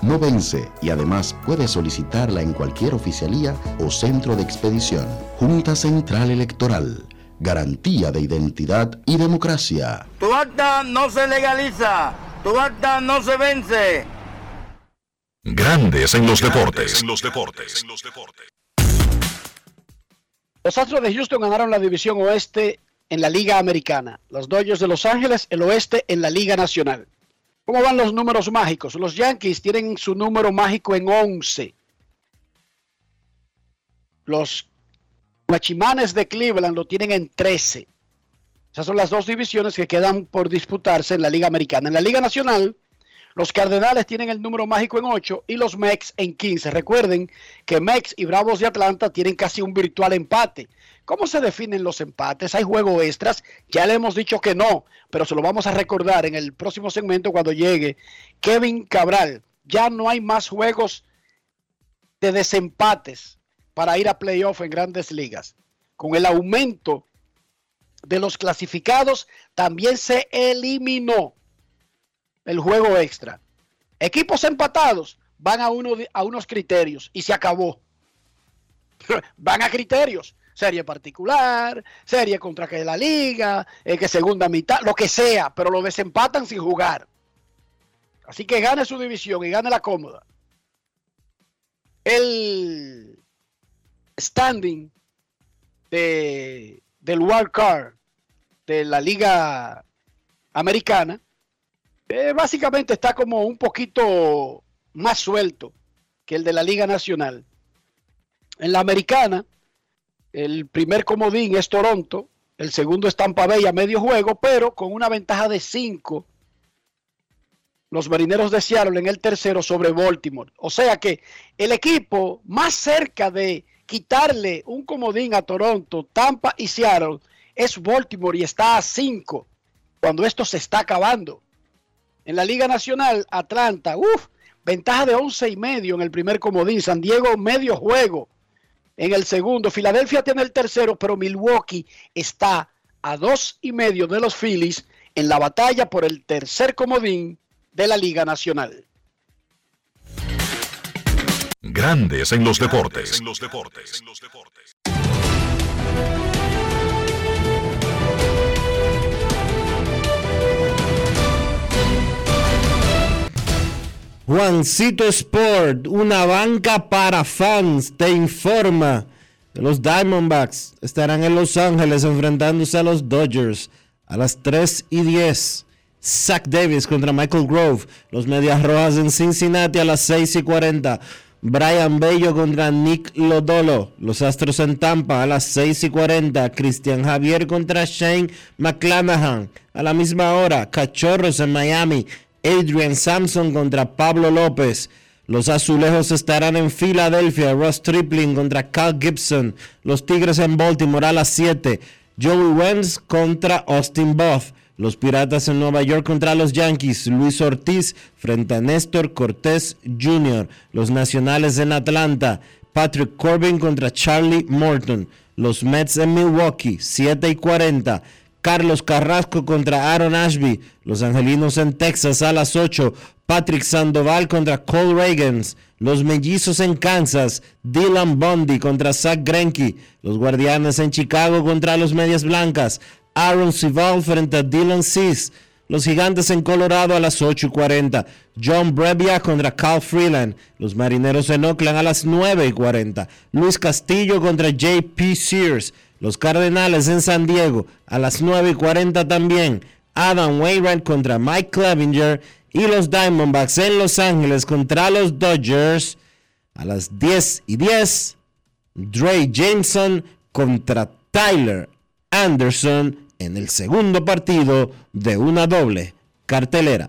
No vence y además puede solicitarla en cualquier oficialía o centro de expedición. Junta Central Electoral. Garantía de identidad y democracia. Tu acta no se legaliza. Tu acta no se vence. Grandes en los deportes. los deportes. Los Astros de Houston ganaron la división oeste en la Liga Americana. Los Dodgers de Los Ángeles, el oeste en la Liga Nacional. ¿Cómo van los números mágicos? Los Yankees tienen su número mágico en 11. Los Guachimanes de Cleveland lo tienen en 13. Esas son las dos divisiones que quedan por disputarse en la Liga Americana. En la Liga Nacional, los Cardenales tienen el número mágico en 8 y los Mex en 15. Recuerden que Mex y Bravos de Atlanta tienen casi un virtual empate. ¿Cómo se definen los empates? ¿Hay juego extras? Ya le hemos dicho que no, pero se lo vamos a recordar en el próximo segmento cuando llegue Kevin Cabral. Ya no hay más juegos de desempates para ir a playoff en grandes ligas. Con el aumento de los clasificados, también se eliminó el juego extra. Equipos empatados van a, a unos criterios y se acabó. (laughs) van a criterios. Serie particular, serie contra que la liga, el que segunda mitad, lo que sea, pero lo desempatan sin jugar. Así que gane su división y gane la cómoda. El standing de, del wild card de la liga americana eh, básicamente está como un poquito más suelto que el de la Liga Nacional. En la americana, el primer comodín es Toronto, el segundo es Tampa Bay a medio juego, pero con una ventaja de 5 los marineros de Seattle en el tercero sobre Baltimore. O sea que el equipo más cerca de quitarle un comodín a Toronto, Tampa y Seattle es Baltimore y está a 5 cuando esto se está acabando. En la Liga Nacional, Atlanta, uff, ventaja de 11 y medio en el primer comodín. San Diego, medio juego en el segundo. Filadelfia tiene el tercero, pero Milwaukee está a dos y medio de los Phillies en la batalla por el tercer comodín de la Liga Nacional. Grandes en los deportes. Juancito Sport, una banca para fans, te informa que los Diamondbacks estarán en Los Ángeles enfrentándose a los Dodgers a las 3 y 10. Zach Davis contra Michael Grove, los Medias Rojas en Cincinnati a las 6 y 40. Brian Bello contra Nick Lodolo, los Astros en Tampa a las 6 y 40. Cristian Javier contra Shane McClanahan a la misma hora. Cachorros en Miami Adrian Sampson contra Pablo López. Los azulejos estarán en Filadelfia. Ross Tripling contra Cal Gibson. Los Tigres en Baltimore a las 7. Joey Wentz contra Austin Buff. Los Piratas en Nueva York contra los Yankees. Luis Ortiz frente a Néstor Cortés Jr. Los Nacionales en Atlanta. Patrick Corbin contra Charlie Morton. Los Mets en Milwaukee. 7 y 40. Carlos Carrasco contra Aaron Ashby. Los Angelinos en Texas a las 8. Patrick Sandoval contra Cole Reagans. Los Mellizos en Kansas. Dylan Bundy contra Zach Greinke. Los Guardianes en Chicago contra los Medias Blancas. Aaron Sival frente a Dylan Cis. Los Gigantes en Colorado a las 8 y 40. John Brebbia contra Cal Freeland. Los Marineros en Oakland a las 9 y 40. Luis Castillo contra JP Sears. Los Cardenales en San Diego a las 9 y 40 también. Adam Wainwright contra Mike Clevinger. Y los Diamondbacks en Los Ángeles contra los Dodgers a las 10 y 10. Dre Jameson contra Tyler Anderson en el segundo partido de una doble cartelera.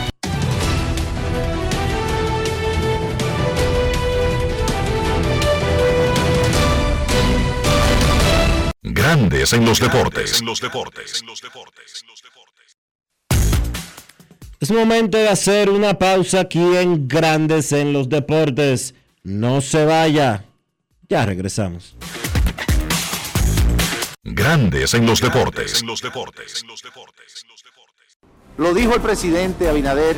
Grandes en los deportes. En los deportes. Es momento de hacer una pausa aquí en Grandes en los deportes. No se vaya. Ya regresamos. Grandes en los deportes. Lo dijo el presidente Abinader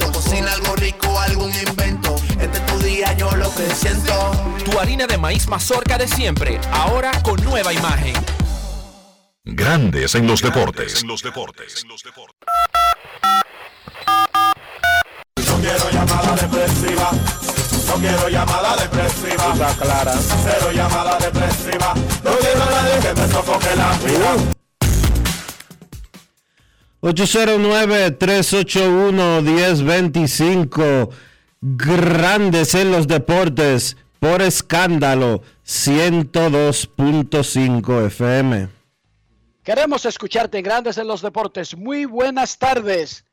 Cocina algo rico, algún invento. Este es tu día, yo lo que siento. Tu harina de maíz mazorca de siempre, ahora con nueva imagen. Grandes en los deportes. No quiero llamada depresiva. No quiero llamada depresiva. Está clara. Cero llamada depresiva. No quiero a nadie que me sofoque la vida. 809-381-1025. Grandes en los deportes. Por escándalo. 102.5 FM. Queremos escucharte en Grandes en los Deportes. Muy buenas tardes.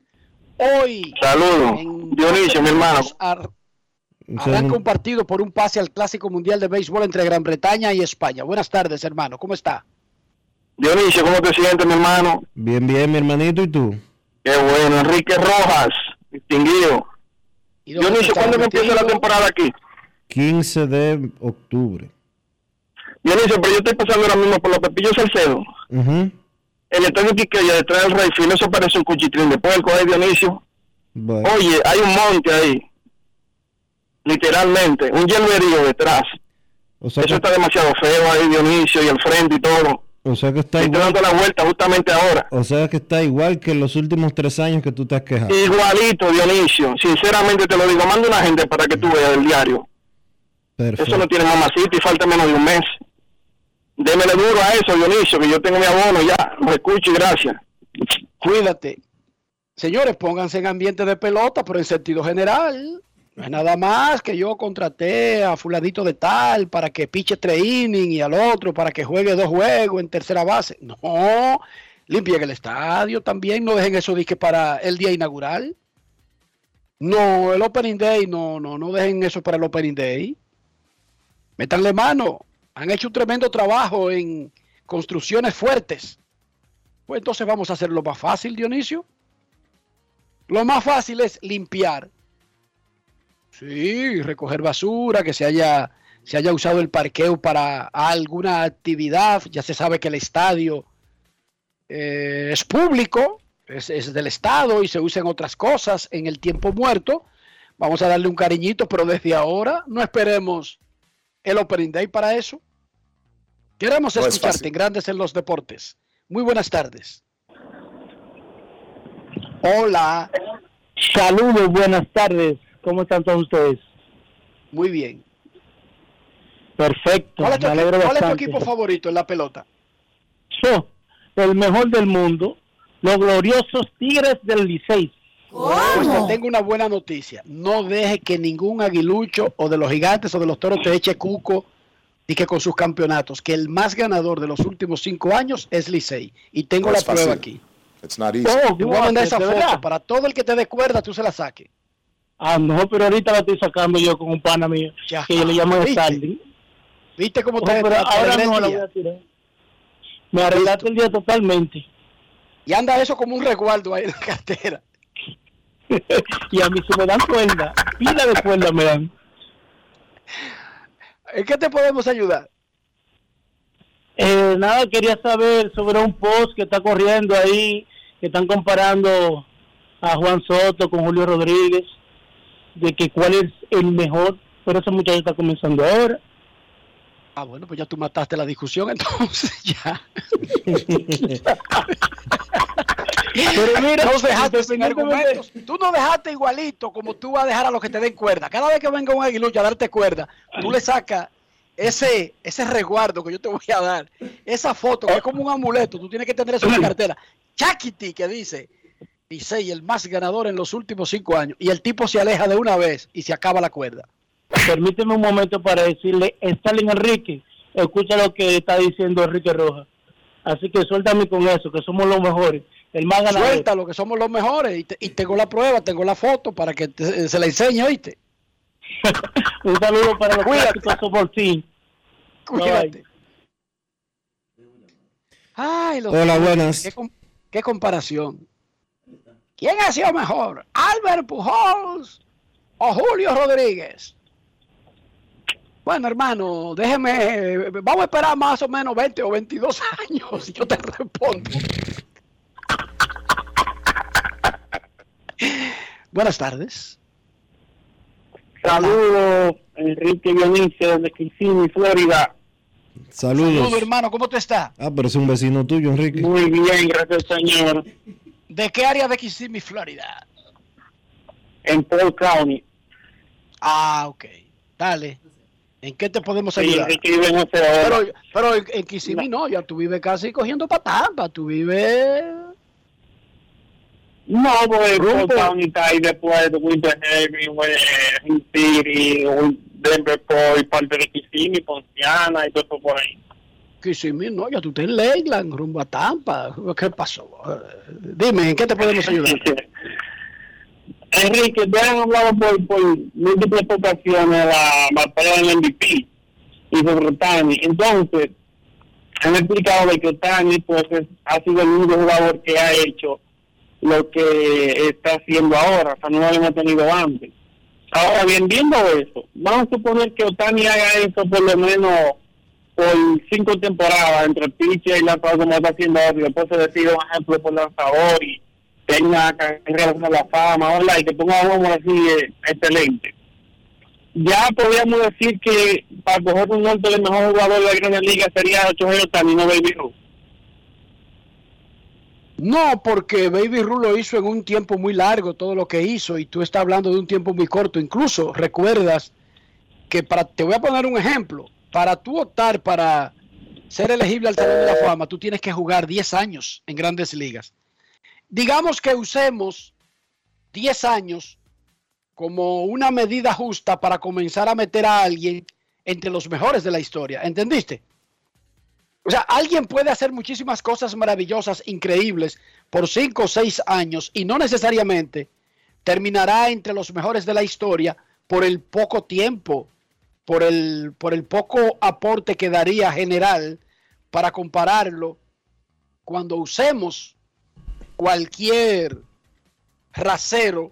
Hoy. Saludos. Dionisio, mi hermano. ar- Arranca un partido por un pase al Clásico Mundial de Béisbol entre Gran Bretaña y España. Buenas tardes, hermano. ¿Cómo está? Dionisio, ¿cómo te sientes, mi hermano? Bien, bien, mi hermanito. ¿Y tú? Qué bueno, Enrique Rojas, distinguido. Dionisio, ¿cuándo que empieza la temporada aquí? 15 de octubre. Dionisio, pero yo estoy pasando ahora mismo por los Pepillos Salcedo. Ujú. El estadio Quiqueya detrás del Rayfield, eso parece un cuchitrín de puerco, ¿eh, Dionisio? Bueno. Oye, hay un monte ahí. Literalmente, un hierberío detrás. O sea, Eso que, está demasiado feo ahí, Dionisio, y el frente y todo. O sea que está igual. dando la vuelta justamente ahora. O sea que está igual que en los últimos tres años que tú te has quejado. Igualito, Dionisio. Sinceramente te lo digo. Manda una gente para que tú veas el diario. Perfecto. Eso no tiene mamacita y falta menos de un mes. Démele duro a eso, Dionisio, que yo tengo mi abono ya. Lo escucho y gracias. Cuídate. Señores, pónganse en ambiente de pelota, pero en sentido general. No es nada más que yo contraté a fulanito de tal para que piche tres innings y al otro para que juegue dos juegos en tercera base. No, limpien el estadio también, no dejen eso disque para el día inaugural. No, el opening day, no, no, no dejen eso para el opening day. Métanle mano. Han hecho un tremendo trabajo en construcciones fuertes. Pues entonces vamos a hacerlo más fácil, Dionisio. Lo más fácil es limpiar. Sí, recoger basura, que se haya, se haya usado el parqueo para alguna actividad. Ya se sabe que el estadio eh, es público, es, es del Estado y se usan otras cosas en el tiempo muerto. Vamos a darle un cariñito, pero desde ahora no esperemos el Opening Day para eso. Queremos No es escucharte en Grandes en los Deportes. Muy buenas tardes. Hola. Saludos, buenas tardes. ¿Cómo están todos ustedes? Muy bien. Perfecto, ¿Cuál es tu, me alegro equipo, cuál es tu equipo favorito en la pelota? So, el mejor del mundo, los gloriosos Tigres del Licey. Pues te tengo una buena noticia. No deje que ningún aguilucho o de los gigantes o de los toros te eche cuco y que con sus campeonatos, que el más ganador de los últimos cinco años es Licey. Y tengo No la fácil. prueba aquí. It's not easy. Te voy a mandar esa ¿de foto verdad? para todo el que te dé cuerda, tú se la saques. Ah, no, pero ahorita la estoy sacando yo con un pana mío, Ya. que yo le llamo ¿Viste? Starling. ¿Viste cómo Oh, te, pero ahora no la voy a tirar. Me arreglaste el día totalmente. Y anda eso como un resguardo ahí en la cartera. (laughs) y a mí se me dan cuerda, pila de cuerda me dan. ¿En qué te podemos ayudar? Eh, nada, quería saber sobre un post que está corriendo ahí, que están comparando a Juan Soto con Julio Rodríguez, de que cuál es el mejor, pero ese muchacho está comenzando ahora. Ah, bueno, pues ya tú mataste la discusión, (laughs) entonces ya. Pero mira, nos dejaste sin argumentos. Tú no dejaste igualito como tú vas a dejar a los que te den cuerda. Cada vez que venga un aguilucho a darte cuerda, tú le sacas ese, ese resguardo que yo te voy a dar, esa foto que es como un amuleto, tú tienes que tener eso en la cartera. Chaquiti que dice, Licey, el más ganador en los últimos cinco años. Y el tipo se aleja de una vez y se acaba la cuerda. Permíteme un momento para decirle, Stalin Enrique, escucha lo que está diciendo Enrique Rojas. Así que suéltame con eso, que somos los mejores. El más ganador. Suéltalo, que somos los mejores. Y, te- y tengo la prueba, tengo la foto para que te- se la enseñe, ¿oíste? (laughs) Un saludo para los clásicos por ti. Cuídate. Ay, los Hola, buenas. ¿Qué, com- qué comparación? ¿Quién ha sido mejor? ¿Albert Pujols o Julio Rodríguez? Bueno, hermano, déjeme, vamos a esperar más o menos 20 o 22 años y yo te respondo. (laughs) Buenas tardes. Saludos, Enrique Dionisio, de Kissimmee, Florida. Saludos. Saludos, hermano, ¿cómo tú estás? Ah, pero es un vecino tuyo, Enrique. Muy bien, gracias, señor. ¿De qué área de Kissimmee, Florida? En Paul County. Ah, ok. Dale. ¿En qué te podemos Sí, ayudar? Hora. Pero, pero en, en Kissimmee no, ya tú vives casi cogiendo patampa, tú vives... No, Rumbo. Paul County está ahí después de Winter Heavy, City, Denver Point, parte de Kissimmee, Ponciana y todo eso por ahí. Kissimmee no, ya tú estás en Leyland, rumbo a Tampa. ¿Qué pasó? Eh, Dime, ¿en qué te podemos ayudar? Enrique, te han hablado por, por múltiples ocasiones la batalla del MVP y sobre Otani. Entonces, han explicado de que Otani pues, es- ha sido el único jugador que ha hecho lo que está haciendo ahora, o sea, no lo hemos tenido antes. Ahora bien, viendo eso, vamos a suponer que Otani haga eso por lo menos por cinco temporadas entre pitcher y lanzador como está haciendo ahora y después se decide un ejemplo por lanzador y tenga carrera de la fama, y que ponga un hombre así eh, excelente. Ya podríamos decir que para coger un norte del mejor jugador de la Gran Liga sería Shohei Otani, no Baby Ruth. No, porque Baby Ruth lo hizo en un tiempo muy largo, todo lo que hizo, y tú estás hablando de un tiempo muy corto. Incluso recuerdas que para, te voy a poner un ejemplo, para tú optar para ser elegible al Salón de la Fama, tú tienes que jugar 10 años en grandes ligas. Digamos que usemos 10 años como una medida justa para comenzar a meter a alguien entre los mejores de la historia. ¿Entendiste? O sea, alguien puede hacer muchísimas cosas maravillosas, increíbles, por cinco o seis años y no necesariamente terminará entre los mejores de la historia por el poco tiempo, por el, por el poco aporte que daría general para compararlo cuando usemos cualquier rasero.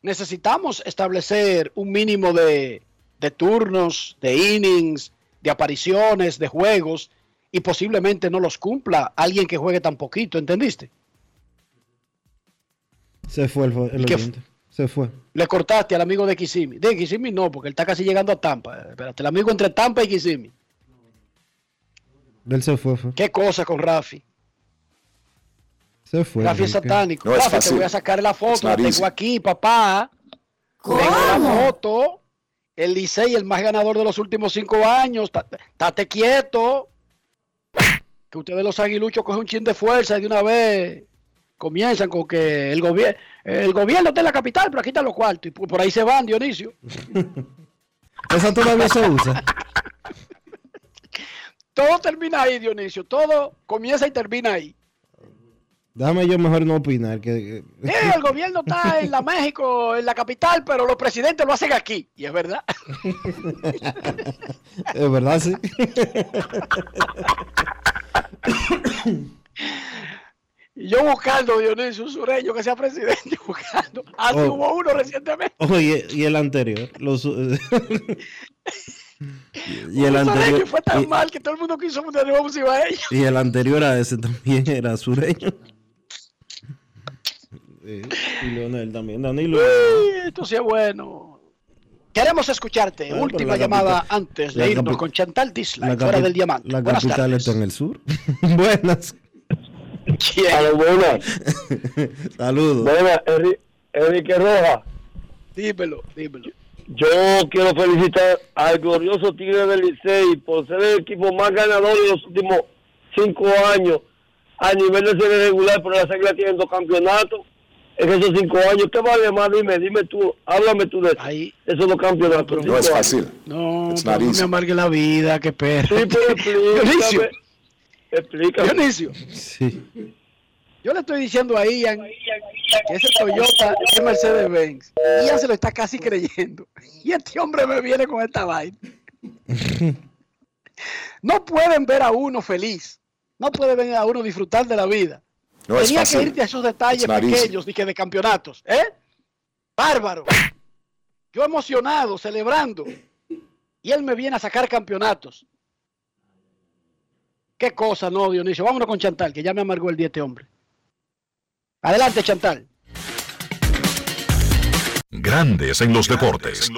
Necesitamos establecer un mínimo de, de turnos, de innings, de apariciones, de juegos, y posiblemente no los cumpla alguien que juegue tan poquito, ¿entendiste? Se fue el, el ¿Qué oyente. Se fue. Le cortaste al amigo de Kissimmee. De Kissimmee no, porque él está casi llegando a Tampa. Espérate, el amigo entre Tampa y Kissimmee. Él se fue, fue. ¿Qué cosa con Rafi? Se fue. Rafi es satánico. No es Rafi, te voy a sacar la foto. La tengo aquí, papá. Tengo la foto. El Licey, el más ganador de los últimos cinco años. Ta- Tate quieto. Que ustedes los aguiluchos cogen un chin de fuerza y de una vez comienzan con que el, gobierno el gobierno está en la capital, pero aquí están los cuartos. Y por ahí se van, Dionisio. (laughs) Esa todavía se usa. Todo termina ahí, Dionisio. Todo comienza y termina ahí. Déjame yo mejor no opinar. Que, el gobierno está en la México, en la capital, pero los presidentes lo hacen aquí. Y es verdad. (laughs) es verdad, sí. (laughs) Y yo buscando, Dionisio, sureño que sea presidente, (laughs) buscando. Así Oh. hubo uno recientemente. Oye, y el anterior. Los, (laughs) y el un sureño anterior. fue tan y- mal que todo el mundo quiso poner vamos iba a ellos. Y el anterior a ese también era sureño. Y Leonel también, Danilo. Uy, esto sí es bueno. Queremos escucharte. Bueno, Última la llamada capital- antes de irnos con Chantal Disla, La, fuera del diamante. la Buenas capital tardes. está en el sur. (laughs) Buenas. ¿Quién? buenas. (laughs) Saludos. Buenas, Enri- Enrique Roja. Dímelo, dímelo. Yo quiero felicitar al glorioso Tigre del Licey por ser el equipo más ganador de los últimos cinco años a nivel de serie regular, pero las águilas tienen dos campeonatos en esos cinco años. ¿Qué vale más? Dime, dime tú, háblame tú de eso. Ahí. Esos dos campeonatos. No es cinco fácil. No, no me amargue la vida, qué perro. Sí, pero (laughs) explícame. Explícame. Dionisio, Sí. yo le estoy diciendo a Ian que ese Toyota es Mercedes-Benz. Ian se lo está casi creyendo. Y este hombre me viene con esta vaina. No pueden ver a uno feliz. No pueden ver a uno disfrutar de la vida. No es Tenía que irte a esos detalles pequeños y que de campeonatos. ¿Eh? Bárbaro. Yo emocionado, celebrando. Y él me viene a sacar campeonatos. Qué cosa, no, Dionisio. Vámonos con Chantal, que ya me amargó el día este hombre. Adelante, Chantal. Grandes en los deportes.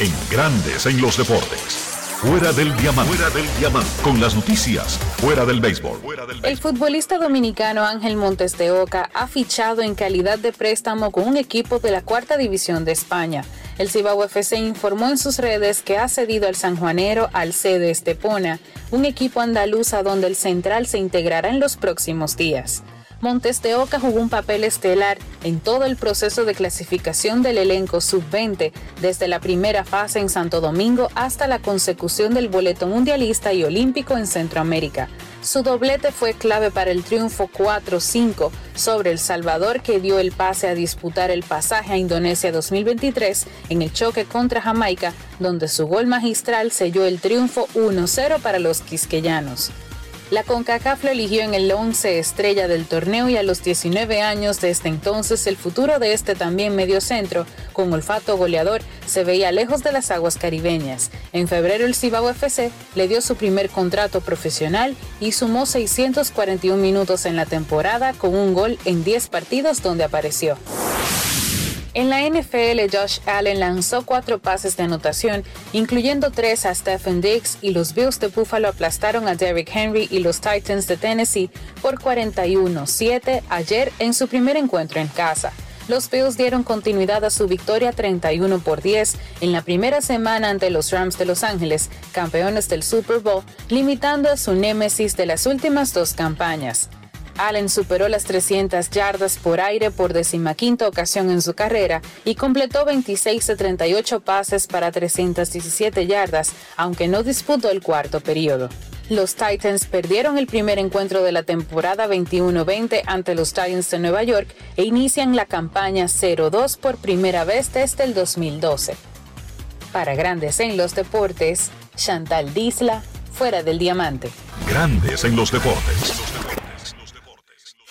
En Grandes en los deportes. Fuera del diamante. Fuera del diamante. Con las noticias. Fuera del béisbol. El futbolista dominicano Ángel Montes de Oca ha fichado en calidad de préstamo con un equipo de la cuarta división de España. El Cibao FC informó en sus redes que ha cedido al sanjuanero al C de Estepona, un equipo andaluz a donde el central se integrará en los próximos días. Montes de Oca jugó un papel estelar en todo el proceso de clasificación del elenco sub-20, desde la primera fase en Santo Domingo hasta la consecución del boleto mundialista y olímpico en Centroamérica. Su doblete fue clave para el triunfo 4-5 sobre El Salvador que dio el pase a disputar el pasaje a Indonesia 2023 en el choque contra Jamaica, donde su gol magistral selló el triunfo 1-0 para los quisqueyanos. La CONCACAF lo eligió en el 11 estrella del torneo y a los 19 años desde entonces el futuro de este también mediocentro, con olfato goleador, se veía lejos de las aguas caribeñas. En febrero el Cibao FC le dio su primer contrato profesional y sumó 641 minutos en la temporada con un gol en 10 partidos donde apareció. En la NFL, Josh Allen lanzó cuatro pases de anotación, incluyendo tres a Stephen Diggs, y los Bills de Buffalo aplastaron a Derrick Henry y los Titans de Tennessee por 41-7 ayer en su primer encuentro en casa. Los Bills dieron continuidad a su victoria 31 por 10 en la primera semana ante los Rams de Los Ángeles, campeones del Super Bowl, limitando a su némesis de las últimas dos campañas. Allen superó las 300 yardas por aire por decimaquinta ocasión en su carrera y completó 26 de 38 pases para 317 yardas, aunque no disputó el cuarto periodo. Los Titans perdieron el primer encuentro de la temporada 21-20 ante los Giants de Nueva York e inician la campaña 0-2 por primera vez desde el 2012. Para Grandes en los Deportes, Chantal Disla, fuera del diamante. Grandes en los deportes.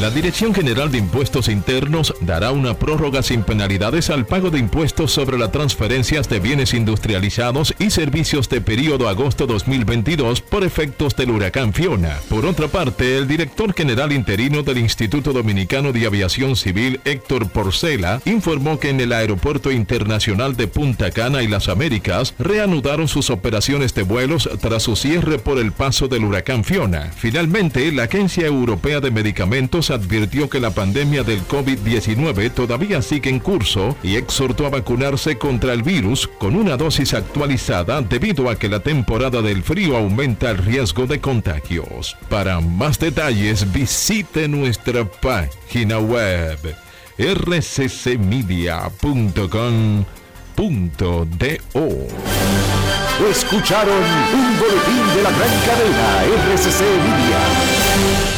La Dirección General de Impuestos Internos dará una prórroga sin penalidades al pago de impuestos sobre las transferencias de bienes industrializados y servicios de periodo agosto 2022 por efectos del huracán Fiona. Por otra parte, el director general interino del Instituto Dominicano de Aviación Civil, Héctor Porcela, informó que en el Aeropuerto Internacional de Punta Cana y las Américas reanudaron sus operaciones de vuelos tras su cierre por el paso del huracán Fiona. Finalmente, la Agencia Europea de Medicamentos Advirtió que la pandemia del COVID-19 todavía sigue en curso y exhortó a vacunarse contra el virus con una dosis actualizada debido a que la temporada del frío aumenta el riesgo de contagios. Para más detalles visite nuestra página web rccmedia.com.do. Escucharon un boletín de la gran cadena RCC Media.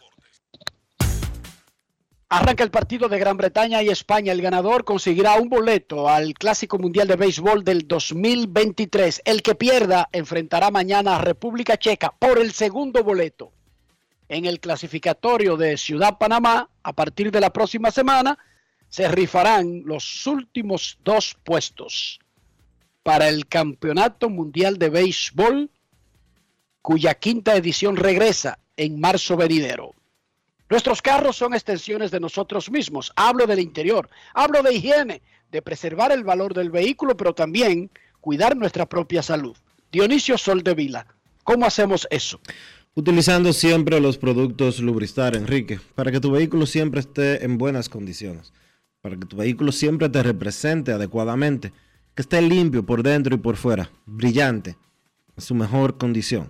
Arranca el partido de Gran Bretaña y España. El ganador conseguirá un boleto al Clásico Mundial de Béisbol del 2023. El que pierda enfrentará mañana a República Checa por el segundo boleto. En el clasificatorio de Ciudad Panamá, a partir de la próxima semana, se rifarán los últimos dos puestos para el Campeonato Mundial de Béisbol, cuya quinta edición regresa en marzo venidero. Nuestros carros son extensiones de nosotros mismos. Hablo del interior, hablo de higiene, de preservar el valor del vehículo, pero también cuidar nuestra propia salud. Dionisio Soldevila, ¿cómo hacemos eso? Utilizando siempre los productos Lubristar, Enrique, para que tu vehículo siempre esté en buenas condiciones, para que tu vehículo siempre te represente adecuadamente, que esté limpio por dentro y por fuera, brillante, en su mejor condición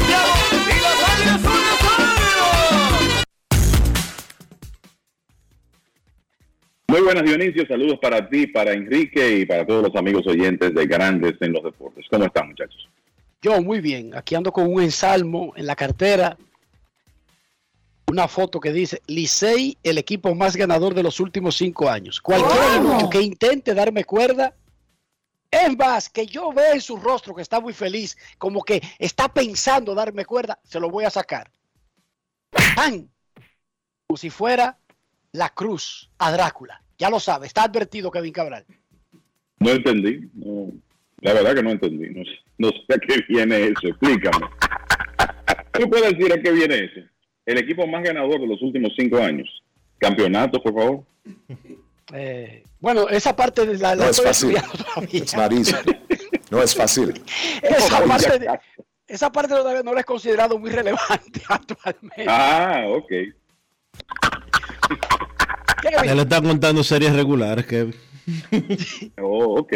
Muy buenas Dionisio, saludos para ti, para Enrique y para todos los amigos oyentes de Grandes en los Deportes. ¿Cómo están muchachos? Yo muy bien, aquí ando con un ensalmo en la cartera, una foto que dice Licey, el equipo más ganador de los últimos cinco años. Cualquiera que intente darme cuerda, es más, que yo vea en su rostro que está muy feliz, como que está pensando darme cuerda, se lo voy a sacar. ¡Tan! Como si fuera la cruz a Drácula. Ya lo sabe, está advertido Kevin Cabral. No entendí. No, la verdad que no entendí. No, sé- no sé a qué viene eso. Explícame. ¿Tú puedes decir a qué viene eso? El equipo más ganador de los últimos cinco años. Campeonato, por favor. Eh, bueno, esa parte de la, la No es fácil. easy. (laughs) No es fácil. Esa parte, de- esa parte todavía no la he considerado muy relevante (laughs) actualmente. Ah, ok. Él está contando series regulares, Kevin. (laughs) Oh, ok.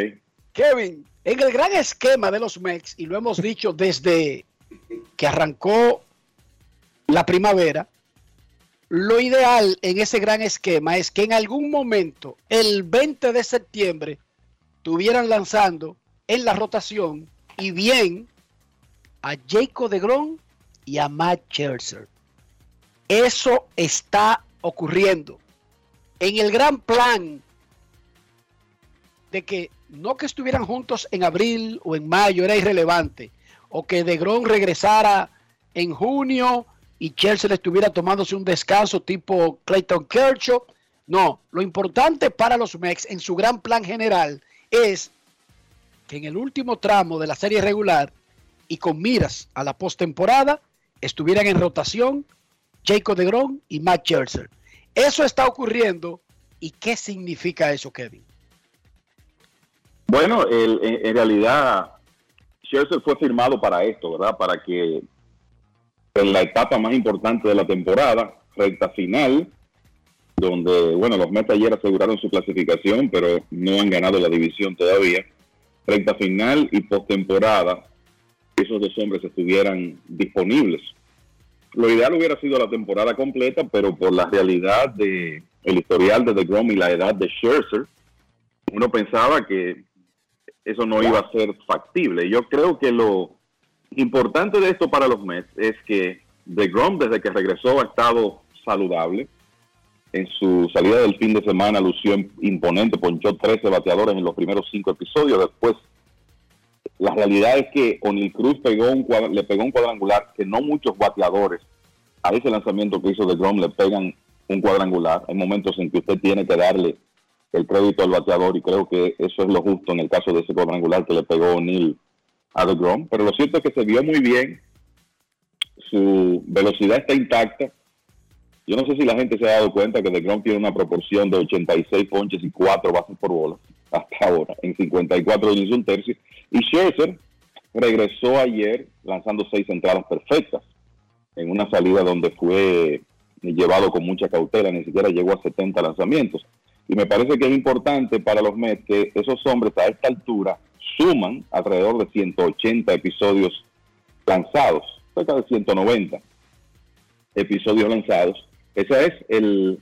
Kevin, en el gran esquema de los Mex, y lo hemos dicho desde que arrancó la primavera, lo ideal en ese gran esquema es que en algún momento, el 20 de septiembre, estuvieran lanzando en la rotación y bien a Jacob de Grom y a Matt Scherzer. Eso está ocurriendo. En el gran plan de que no que estuvieran juntos en abril o en mayo era irrelevante, o que DeGrom regresara en junio y Chelsea estuviera tomándose un descanso tipo Clayton Kershaw. No, lo importante para los Mex en su gran plan general es que en el último tramo de la serie regular y con miras a la postemporada estuvieran en rotación Jacob DeGrom y Matt Scherzer. Eso está ocurriendo y ¿qué significa eso, Kevin? Bueno, el- en, realidad, Scherzer fue firmado para esto, ¿verdad? Para que en la etapa más importante de la temporada, recta final, donde, bueno, los Mets ayer aseguraron su clasificación, pero no han ganado la división todavía. Recta final y postemporada, esos dos hombres estuvieran disponibles. Lo ideal hubiera sido la temporada completa, pero por la realidad de el historial de DeGrom y la edad de Scherzer, uno pensaba que eso no iba a ser factible. Yo creo que lo importante de esto para los Mets es que DeGrom desde que regresó ha estado saludable. En su salida del fin de semana lució imponente, ponchó 13 bateadores en los primeros cinco episodios. Después, la realidad es que O'Neill Cruz pegó un, le pegó un cuadrangular que no muchos bateadores a ese lanzamiento que hizo DeGrom le pegan un cuadrangular. Hay momentos en que usted tiene que darle el crédito al bateador y creo que eso es lo justo en el caso de ese cuadrangular que le pegó O'Neill a DeGrom. Pero lo cierto es que se vio muy bien, su velocidad está intacta. Yo no sé si la gente se ha dado cuenta que DeGrom tiene una proporción de 86 ponches y 4 bases por bola hasta ahora, en 54 innings y un tercio. Y Scherzer regresó ayer lanzando seis entradas perfectas en una salida donde fue llevado con mucha cautela, ni siquiera llegó a 70 lanzamientos. Y me parece que es importante para los Mets que esos hombres a esta altura suman alrededor de 180 episodios lanzados, cerca de 190 episodios lanzados. Ese es el,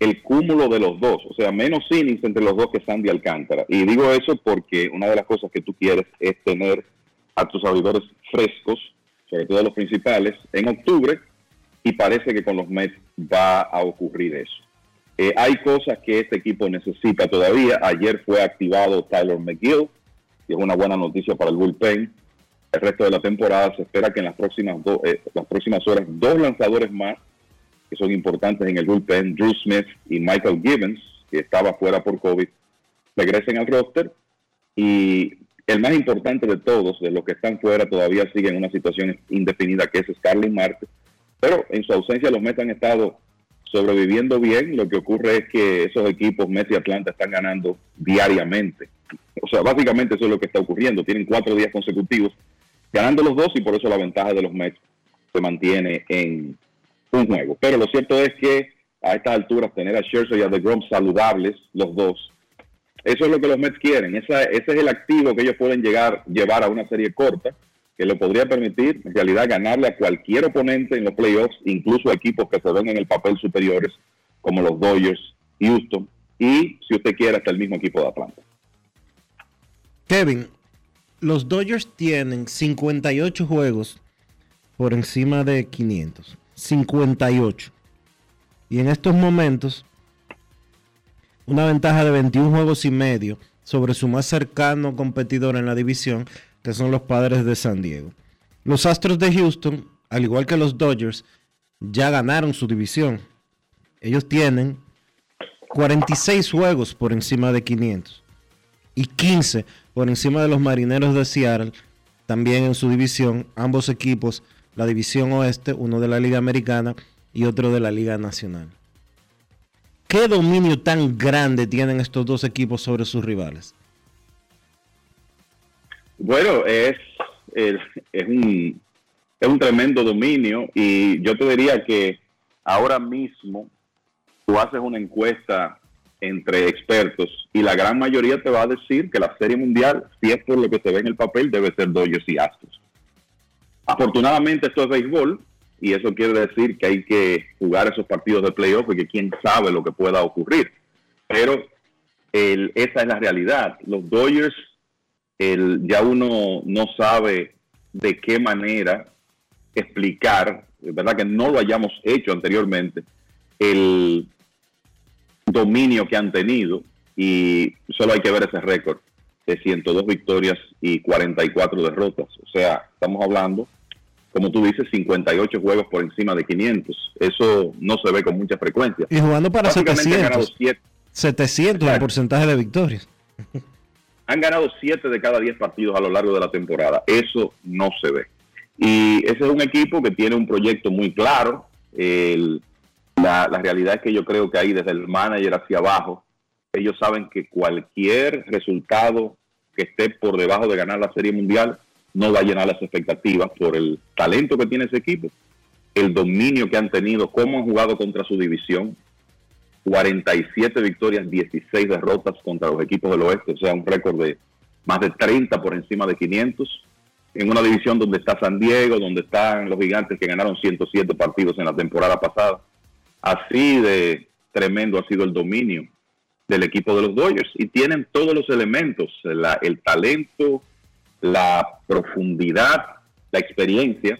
el cúmulo de los dos, o sea, menos innings entre los dos que Sandy Alcántara. Y digo eso porque una de las cosas que tú quieres es tener a tus abridores frescos, sobre todo los principales, en octubre, y parece que con los Mets va a ocurrir eso. Eh, hay cosas que este equipo necesita todavía. Ayer fue activado Tyler McGill, que es una buena noticia para el bullpen. El resto de la temporada se espera que en las próximas, eh, las próximas horas dos lanzadores más que son importantes en el bullpen, Drew Smith y Michael Gibbons, que estaba fuera por COVID, regresen al roster. Y el más importante de todos, de los que están fuera, todavía sigue en una situación indefinida, que es Starling Marte. Pero en su ausencia los Mets han estado sobreviviendo bien. Lo que ocurre es que esos equipos, Mets y Atlanta, están ganando diariamente. O sea, básicamente eso es lo que está ocurriendo. Tienen cuatro días consecutivos ganando los dos y por eso la ventaja de los Mets se mantiene en un juego. Pero lo cierto es que a estas alturas tener a Scherzer y a DeGrom saludables, los dos, eso es lo que los Mets quieren. Esa- ese es el activo que ellos pueden llegar, llevar a una serie corta que le podría permitir en realidad ganarle a cualquier oponente en los playoffs, incluso a equipos que se ven en el papel superiores como los Dodgers, Houston y, si usted quiere, hasta el mismo equipo de Atlanta. Kevin, los Dodgers tienen 58 juegos por encima de 500. 58. Y en estos momentos, una ventaja de 21 juegos y medio sobre su más cercano competidor en la división, que son los padres de San Diego. Los Astros de Houston, al igual que los Dodgers, ya ganaron su división. Ellos tienen 46 juegos por encima de 500 y 15 por encima de los Marineros de Seattle, también en su división, ambos equipos, la división oeste, uno de la Liga Americana y otro de la Liga Nacional. ¿Qué dominio tan grande tienen estos dos equipos sobre sus rivales? Bueno, es, es, un, es un tremendo dominio y yo te diría que ahora mismo tú haces una encuesta entre expertos y la gran mayoría te va a decir que la Serie Mundial, si es por lo que se ve en el papel, debe ser Dodgers y Astros. Afortunadamente esto es béisbol y eso quiere decir que hay que jugar esos partidos de playoff y que quién sabe lo que pueda ocurrir. Pero el- esa es la realidad. Los Dodgers el, ya uno no sabe de qué manera explicar, es verdad que no lo hayamos hecho anteriormente, el dominio que han tenido y solo hay que ver ese récord de 102 victorias y 44 derrotas. O sea, estamos hablando, como tú dices, 58 juegos por encima de 500. Eso no se ve con mucha frecuencia. Y jugando para Básicamente han 700. ganado siete- 700 el porcentaje de victorias. han ganado 7 de cada 10 partidos a lo largo de la temporada. Eso no se ve. Y ese es un equipo que tiene un proyecto muy claro. El- la, la realidad es que yo creo que ahí desde el manager hacia abajo, ellos saben que cualquier resultado que esté por debajo de ganar la Serie Mundial no va a llenar las expectativas por el talento que tiene ese equipo, el dominio que han tenido, cómo han jugado contra su división, 47 victorias, 16 derrotas contra los equipos del oeste, o sea, un récord de más de 30 por encima de 500, en una división donde está San Diego, donde están los gigantes que ganaron 107 partidos en la temporada pasada. Así de tremendo ha sido el dominio del equipo de los Dodgers y tienen todos los elementos, el talento, la profundidad, la experiencia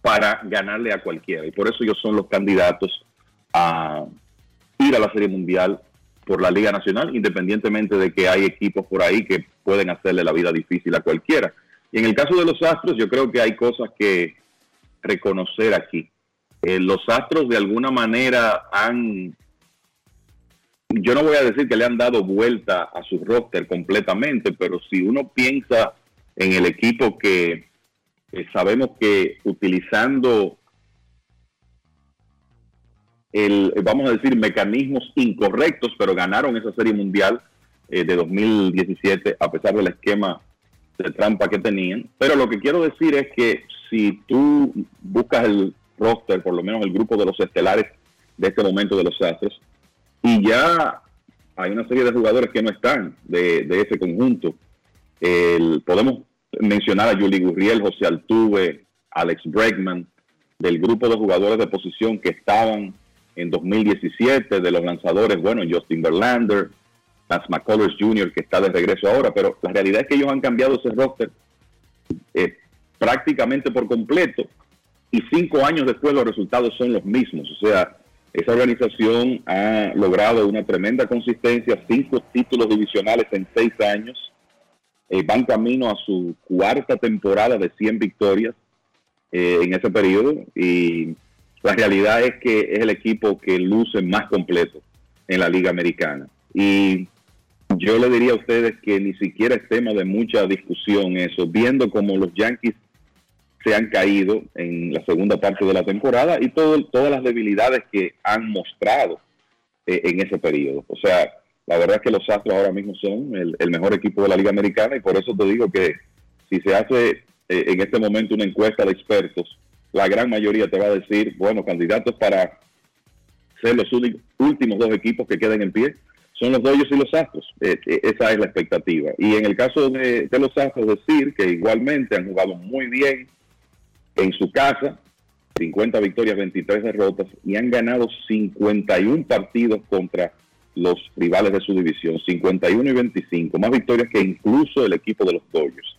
para ganarle a cualquiera. Y por eso ellos son los candidatos a ir a la Serie Mundial por la Liga Nacional, independientemente de que hay equipos por ahí que pueden hacerle la vida difícil a cualquiera. Y en el caso de los Astros, yo creo que hay cosas que reconocer aquí. Eh, los Astros de alguna manera han, yo no voy a decir que le han dado vuelta a su roster completamente, pero si uno piensa en el equipo que eh, sabemos que utilizando el, vamos a decir, mecanismos incorrectos, pero ganaron esa serie mundial eh, de 2017 a pesar del esquema de trampa que tenían. Pero lo que quiero decir es que si tú buscas el roster, por lo menos el grupo de los estelares de este momento de los Astros, y ya hay una serie de jugadores que no están de, ese conjunto. El- podemos mencionar a Yuli Gurriel, José Altuve, Alex Bregman, del grupo de jugadores de posición que estaban en 2017, de los lanzadores, bueno, Justin Verlander, Lance McCullers Jr., que está de regreso ahora, pero la realidad es que ellos han cambiado ese roster eh, prácticamente por completo y cinco años después los resultados son los mismos. O sea, esa organización ha logrado una tremenda consistencia, cinco títulos divisionales en seis años, eh, van camino a su cuarta temporada de 100 victorias eh, en ese periodo y la realidad es que es el equipo que luce más completo en la liga americana. Y yo le diría a ustedes que ni siquiera es tema de mucha discusión eso, viendo como los Yankees se han caído en la segunda parte de la temporada y todo, todas las debilidades que han mostrado eh, en ese periodo. O sea, la verdad es que los Astros ahora mismo son el, mejor equipo de la Liga Americana y por eso te digo que si se hace eh, en este momento una encuesta de expertos, la gran mayoría te va a decir, bueno, candidatos para ser los uni- últimos dos equipos que queden en pie son los Dodgers y los Astros. Eh, eh, esa es la expectativa. Y en el caso de los Astros, decir que igualmente han jugado muy bien en su casa, 50 victorias, 23 derrotas, y han ganado 51 partidos contra los rivales de su división, 51 y 25, más victorias que incluso el equipo de los Dodgers.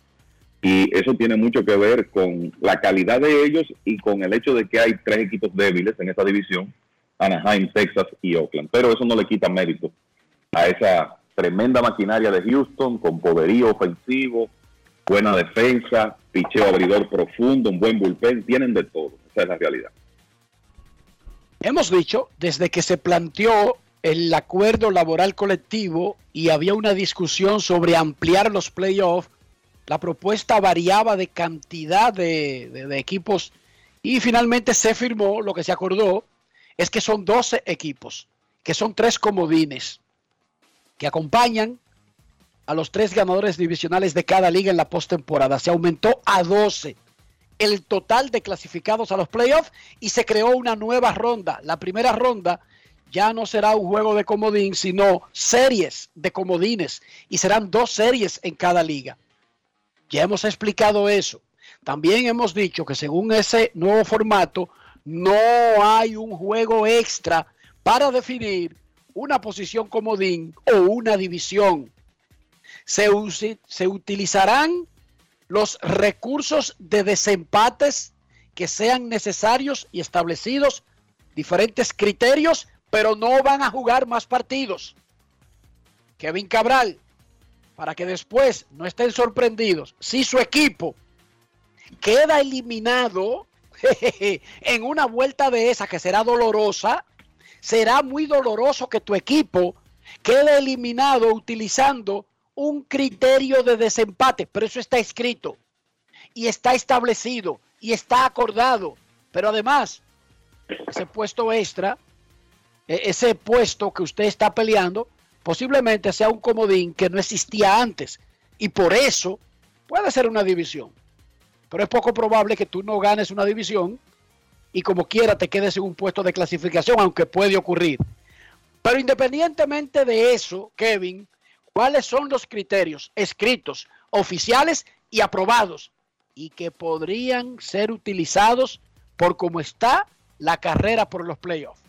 Y eso tiene mucho que ver con la calidad de ellos y con el hecho de que hay tres equipos débiles en esa división, Anaheim, Texas y Oakland. Pero eso no le quita mérito a esa tremenda maquinaria de Houston con poderío ofensivo, buena defensa, picheo abridor profundo, un buen bullpen, tienen de todo. Esa es la realidad. Hemos dicho desde que se planteó el acuerdo laboral colectivo y había una discusión sobre ampliar los playoffs, la propuesta variaba de cantidad de, de- de equipos y finalmente se firmó, lo que se acordó es que son 12 equipos, que son tres comodines, que acompañan a los tres ganadores divisionales de cada liga en la postemporada. Se aumentó a 12 el total de clasificados a los playoffs y se creó una nueva ronda. La primera ronda ya no será un juego de comodín, sino series de comodines y serán dos series en cada liga. Ya hemos explicado eso. También hemos dicho que según ese nuevo formato no hay un juego extra para definir una posición comodín o una división. Se, se utilizarán los recursos de desempates que sean necesarios y establecidos diferentes criterios, pero no van a jugar más partidos. Kevin Cabral, para que después no estén sorprendidos, si su equipo queda eliminado (laughs) en una vuelta de esa que será dolorosa, será muy doloroso que tu equipo quede eliminado utilizando un criterio de desempate, pero eso está escrito y está establecido y está acordado. Pero además, ese puesto extra, e- ese puesto que usted está peleando, posiblemente sea un comodín que no existía antes y por eso puede ser una división. Pero es poco probable que tú no ganes una división y como quiera te quedes en un puesto de clasificación, aunque puede ocurrir. Pero independientemente de eso, Kevin, ¿cuáles son los criterios escritos, oficiales y aprobados y que podrían ser utilizados por cómo está la carrera por los playoffs?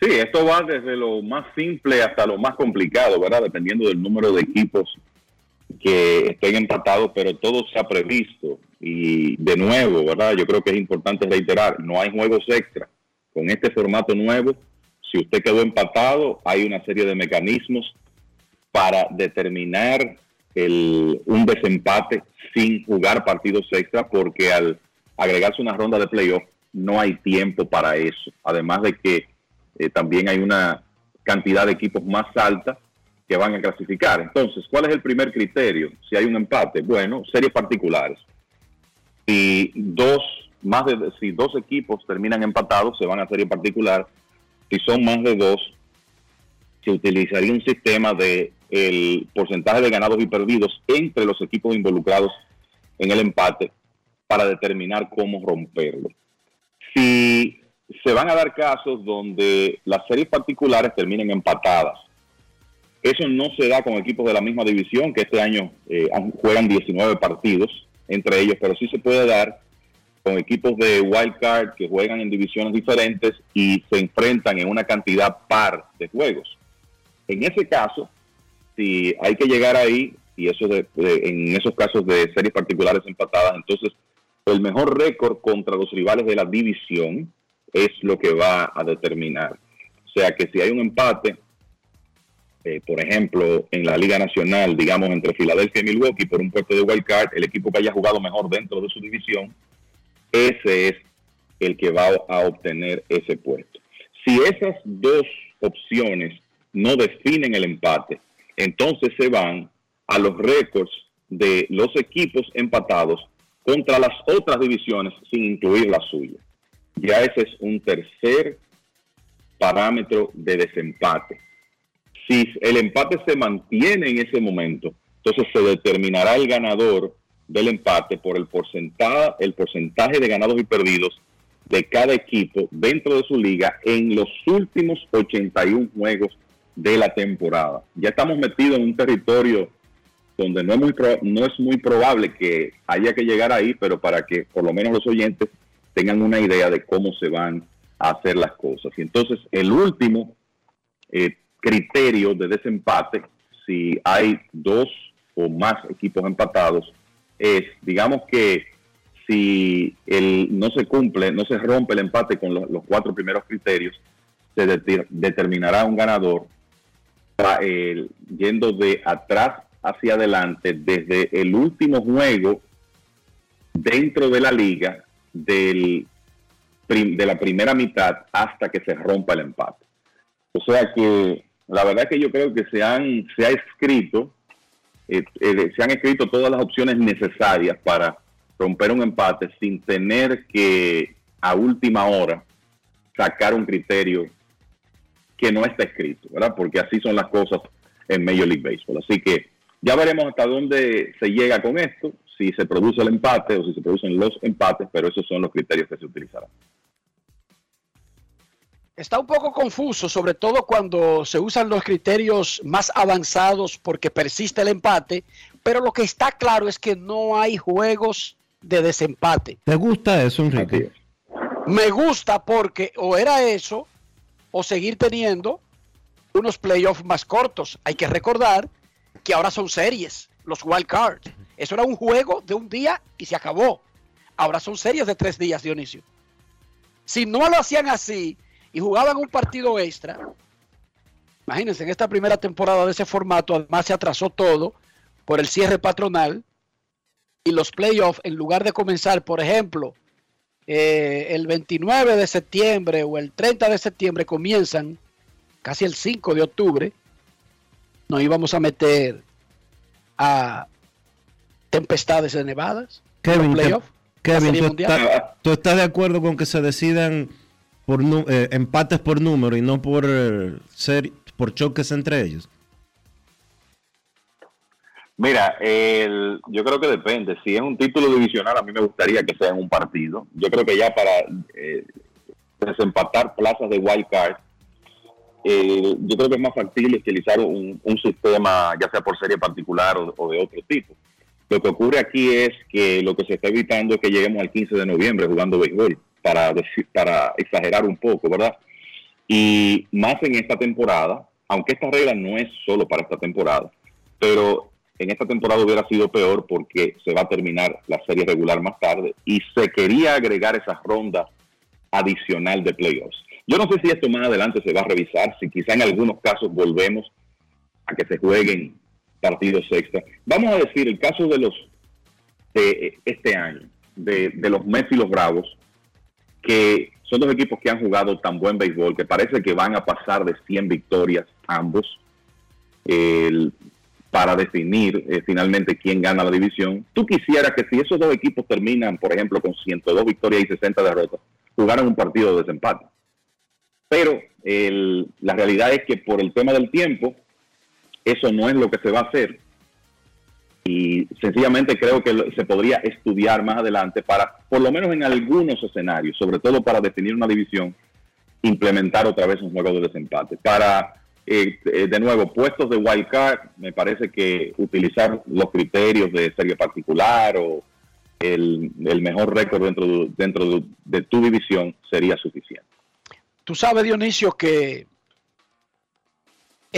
Sí, esto va desde lo más simple hasta lo más complicado, ¿verdad? Dependiendo del número de equipos que estén empatados, pero todo se ha previsto. Y de nuevo, ¿verdad? Yo creo que es importante reiterar, no hay juegos extra. Con este formato nuevo, si usted quedó empatado, hay una serie de mecanismos para determinar un desempate sin jugar partidos extra, porque al agregarse una ronda de playoff no hay tiempo para eso. Además de que eh, también hay una cantidad de equipos más alta que van a clasificar. Entonces, ¿cuál es el primer criterio? Si hay un empate, bueno, series particulares. Si dos, más de, si dos equipos terminan empatados, se van a serie particular. Si son más de dos, se utilizaría un sistema de el porcentaje de ganados y perdidos entre los equipos involucrados en el empate para determinar cómo romperlo. Si se van a dar casos donde las series particulares terminen empatadas, eso no se da con equipos de la misma división, que este año eh, juegan 19 partidos entre ellos, pero sí se puede dar equipos de wild card que juegan en divisiones diferentes y se enfrentan en una cantidad par de juegos. En ese caso, si hay que llegar ahí, y eso de- en esos casos de series particulares empatadas, entonces el mejor récord contra los rivales de la división es lo que va a determinar. O sea que si hay un empate, eh, por ejemplo, en la Liga Nacional, digamos, entre Filadelfia y Milwaukee por un puesto de wild card, el equipo que haya jugado mejor dentro de su división, ese es el que va a obtener ese puesto. Si esas dos opciones no definen el empate, entonces se van a los récords de los equipos empatados contra las otras divisiones sin incluir la suya. Ya ese es un tercer parámetro de desempate. Si el empate se mantiene en ese momento, entonces se determinará el ganador del empate por el porcentaje, el porcentaje de ganados y perdidos de cada equipo dentro de su liga en los últimos 81 juegos de la temporada. Ya estamos metidos en un territorio donde no es muy no es muy probable que haya que llegar ahí, pero para que por lo menos los oyentes tengan una idea de cómo se van a hacer las cosas. Y entonces el último eh, criterio de desempate, si hay dos o más equipos empatados, es, digamos que si el, no se cumple, no se rompe el empate con los, cuatro primeros criterios, se deter- determinará un ganador yendo de atrás hacia adelante desde el último juego dentro de la liga del, de la primera mitad hasta que se rompa el empate. O sea que la verdad que yo creo que se han se ha escrito eh, eh, se han escrito todas las opciones necesarias para romper un empate sin tener que a última hora sacar un criterio que no está escrito, ¿verdad? Porque así son las cosas en Major League Baseball. Así que ya veremos hasta dónde se llega con esto, si se produce el empate o si se producen los empates, pero esos son los criterios que se utilizarán. Está un poco confuso, sobre todo cuando se usan los criterios más avanzados porque persiste el empate, pero lo que está claro es que no hay juegos de desempate. ¿Te gusta eso, Enrique? Me gusta porque o era eso o seguir teniendo unos playoffs más cortos. Hay que recordar que ahora son series, los wild cards. Eso era un juego de un día y se acabó. Ahora son series de tres días, Dionisio. Si no lo hacían así y jugaban un partido extra, Imagínense, en esta primera temporada de ese formato, además se atrasó todo por el cierre patronal y los playoffs, en lugar de comenzar, por ejemplo, eh, el 29 de septiembre o el 30 de septiembre, comienzan casi el 5 de octubre. Nos íbamos a meter a tempestades de nevadas. Kevin, Kevin Serie ¿tú, Mundial. estás, tú estás de acuerdo con que se decidan por eh, empates por número y no por eh, ser por choques entre ellos? Mira, el- yo creo que depende. Si es un título divisional, a mí me gustaría que sea en un partido. Yo creo que ya para eh, desempatar plazas de wild card, eh, yo creo que es más factible utilizar un, un sistema, ya sea por serie particular o, o de otro tipo. Lo que ocurre aquí es que lo que se está evitando es que lleguemos al 15 de noviembre jugando béisbol, para, decir, para exagerar un poco, ¿verdad? Y más en esta temporada, aunque esta regla no es solo para esta temporada, pero en esta temporada hubiera sido peor porque se va a terminar la serie regular más tarde y se quería agregar esa ronda adicional de playoffs. Yo no sé si esto más adelante se va a revisar, si quizá en algunos casos volvemos a que se jueguen partidos extra. Vamos a decir el caso de los de este año, de, de los Mets y los Bravos, que son dos equipos que han jugado tan buen béisbol que parece que van a pasar de 100 victorias ambos para definir eh, finalmente quién gana la división. Tú quisieras que si esos dos equipos terminan, por ejemplo, con 102 victorias y 60 derrotas, jugaran un partido de desempate. Pero el- la realidad es que por el tema del tiempo, eso no es lo que se va a hacer. Y sencillamente creo que se podría estudiar más adelante para, por lo menos en algunos escenarios, sobre todo para definir una división, implementar otra vez un juego de desempate. Para, eh, eh, de nuevo, puestos de wild card, me parece que utilizar los criterios de serie particular o el, el mejor récord dentro, de, dentro de, de tu división sería suficiente. Tú sabes, Dionisio, que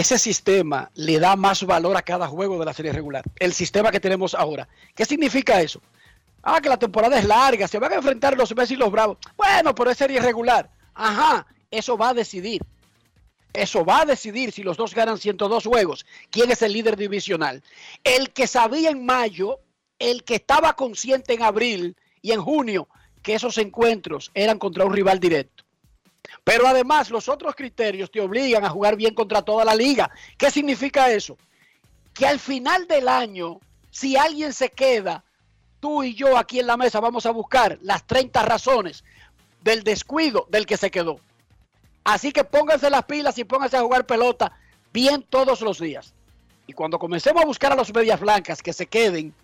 ese sistema le da más valor a cada juego de la serie regular. El sistema que tenemos ahora. ¿Qué significa eso? Ah, que la temporada es larga, se van a enfrentar los Mets y los Bravos. Bueno, pero es serie regular. Ajá, eso va a decidir. Eso va a decidir si los dos ganan 102 juegos. ¿Quién es el líder divisional? El que sabía en mayo, el que estaba consciente en abril y en junio que esos encuentros eran contra un rival directo. Pero además los otros criterios te obligan a jugar bien contra toda la liga. ¿Qué significa eso? Que al final del año, si alguien se queda, tú y yo aquí en la mesa vamos a buscar las 30 razones del descuido del que se quedó. Así que pónganse las pilas y pónganse a jugar pelota bien todos los días. Y cuando comencemos a buscar a los medias blancas que se queden,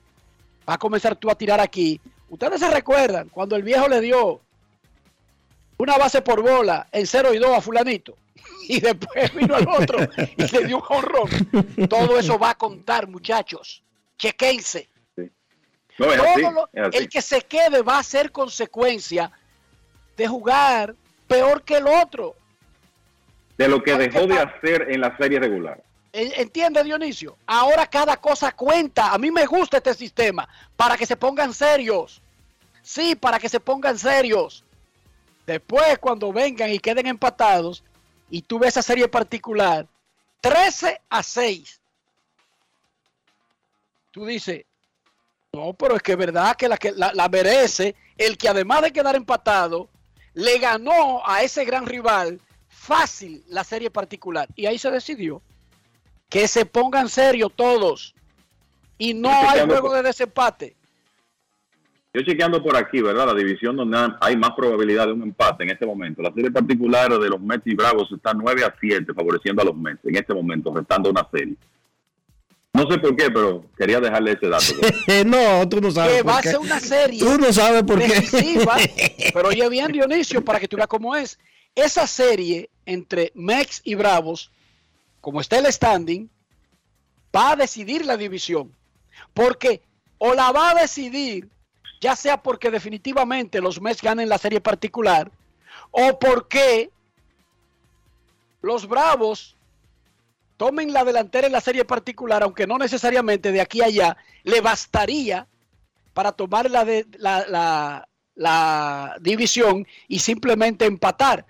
va a comenzar tú a tirar aquí. Ustedes se recuerdan cuando el viejo le dio una base por bola en 0 y 2 a fulanito. (laughs) Y después vino el otro y le dio un jonrón. Todo eso va a contar, muchachos. Chequense. No, es Todo así, lo- es así. el que se quede va a ser consecuencia de jugar peor que el otro. De lo que dejó de hacer en la serie regular. ¿En- ¿Entiende Dionisio? Ahora cada cosa cuenta. A mí me gusta este sistema para que se pongan serios. Sí, para que se pongan serios. Después, cuando vengan y queden empatados, y tú ves esa serie particular, 13 a 6. Tú dices, no, pero es que es verdad que la, que la, la merece el que además de quedar empatado, le ganó a ese gran rival fácil la serie particular. Y ahí se decidió que se pongan serios todos. Y no Estoy hay juego de desempate. Yo chequeando por aquí, ¿verdad? La división donde hay más probabilidad de un empate en este momento. La serie particular de los Mets y Bravos está 9 a 7, favoreciendo a los Mets en este momento, restando una serie. No sé por qué, pero quería dejarle ese dato. (laughs) no, tú no sabes que por va a qué. ser una serie Tú no sabes por qué. (laughs) (laughs) Pero oye bien, Dionisio, para que tú veas cómo es. Esa serie entre Mex y Bravos, como está el standing, va a decidir la división. Porque o la va a decidir, ya sea porque definitivamente los Mets ganen la serie particular, o porque los Bravos tomen la delantera en la serie particular, aunque no necesariamente de aquí a allá, le bastaría para tomar la, de, la, división y simplemente empatar.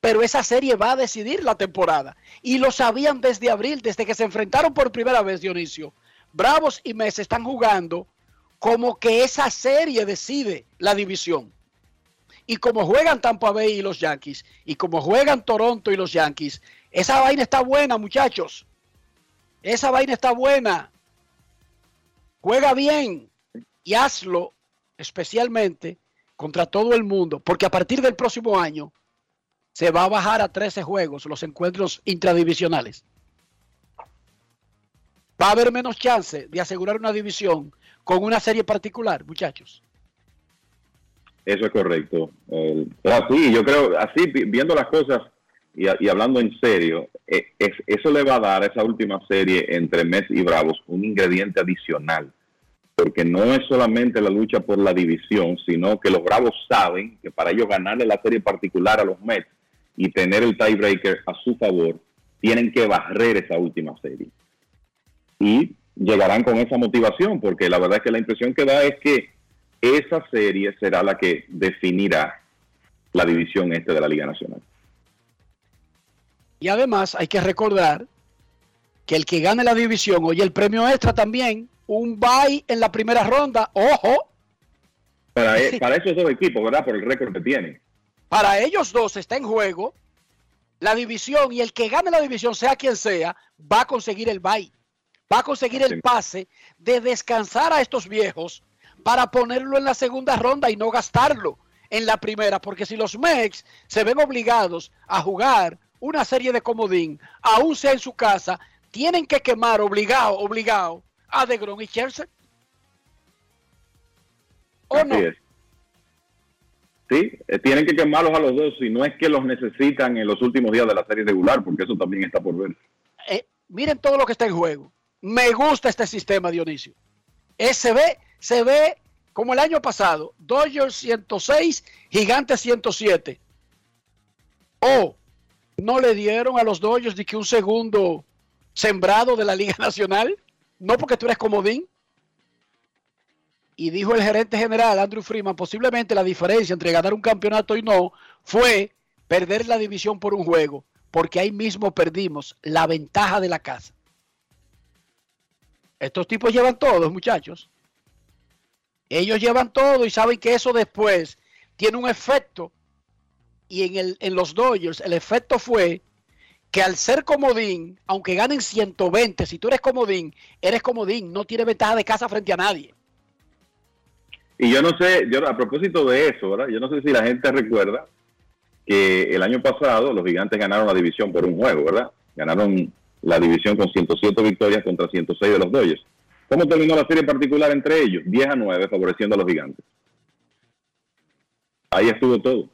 pero esa serie va a decidir la temporada. Y lo sabían desde abril, desde que se enfrentaron por primera vez, Dionisio. Bravos y Mets están jugando como que esa serie decide la división. Y como juegan Tampa Bay y los Yankees, y como juegan Toronto y los Yankees, esa vaina está buena, muchachos. Esa vaina está buena. Juega bien y hazlo especialmente contra todo el mundo, porque a partir del próximo año se va a bajar a 13 juegos los encuentros intradivisionales. Va a haber menos chance de asegurar una división con una serie particular, muchachos. Eso es correcto. Eh, así, yo creo, así viendo las cosas y, hablando en serio, eh, es, eso le va a dar a esa última serie entre Mets y Bravos un ingrediente adicional. Porque no es solamente la lucha por la división, sino que los Bravos saben que para ellos ganarle la serie particular a los Mets y tener el tiebreaker a su favor, tienen que barrer esa última serie. Y llegarán con esa motivación, porque la verdad es que la impresión que da es que esa serie será la que definirá la división este de la Liga Nacional. Y además hay que recordar que el que gane la división, oye, el premio extra también, un bye en la primera ronda, ojo. Para, e, (laughs) para esos dos equipos, ¿verdad? Por el récord que tienen. Para ellos dos está en juego la división y el que gane la división, sea quien sea, va a conseguir el bye. Va a conseguir el pase de descansar a estos viejos para ponerlo en la segunda ronda y no gastarlo en la primera, porque si los Mex se ven obligados a jugar una serie de comodín, aún sea en su casa, tienen que quemar obligado, obligado a DeGrom y Chelsea. ¿O no? Sí, eh, tienen que quemarlos a los dos si no es que los necesitan en los últimos días de la serie regular, porque eso también está por ver. Eh, miren todo lo que está en juego. Me gusta este sistema, Dionisio. Se ve, se ve como el año pasado, Dodgers 106, Gigantes 107. O no le dieron a los Dodgers de que un segundo sembrado de la Liga (laughs) Nacional, no porque tú eres comodín. Y dijo el gerente general, Andrew Freeman, posiblemente la diferencia entre ganar un campeonato y no fue perder la división por un juego, porque ahí mismo perdimos la ventaja de la casa. Estos tipos llevan todos, muchachos. Ellos llevan todo y saben que eso después tiene un efecto. Y en, el, en los Dodgers el efecto fue que al ser comodín, aunque ganen 120, si tú eres comodín, eres comodín, no tiene ventaja de casa frente a nadie. Y yo no sé, yo a propósito de eso, ¿verdad? Yo no sé si la gente recuerda que el año pasado los gigantes ganaron la división por un juego, ¿verdad? Ganaron la división con 107 victorias contra 106 de los Dodgers. ¿Cómo terminó la serie particular entre ellos? 10 a 9 favoreciendo a los gigantes. Ahí estuvo todo.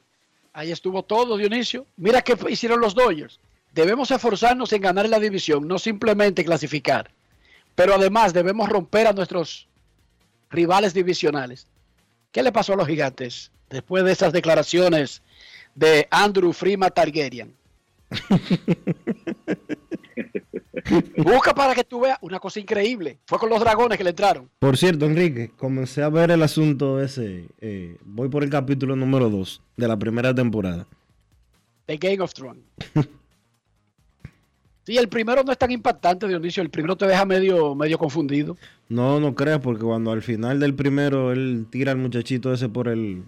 Ahí estuvo todo, Dionisio. Mira qué hicieron los Dodgers. Debemos esforzarnos en ganar la división, no simplemente clasificar. Pero además debemos romper a nuestros rivales divisionales. ¿Qué le pasó a los gigantes después de esas declaraciones de Andrew Freeman Targaryen? (laughs) (laughs) Busca para que tú veas una cosa increíble. Fue con los dragones que le entraron. Por cierto, Enrique, comencé a ver el asunto ese. Eh, voy por el capítulo número 2 de la primera temporada. The Game of Thrones. (laughs) sí, el primero no es tan impactante, Dionisio. El primero te deja medio, medio confundido. No, no creas, porque cuando al final del primero él tira al muchachito ese por el,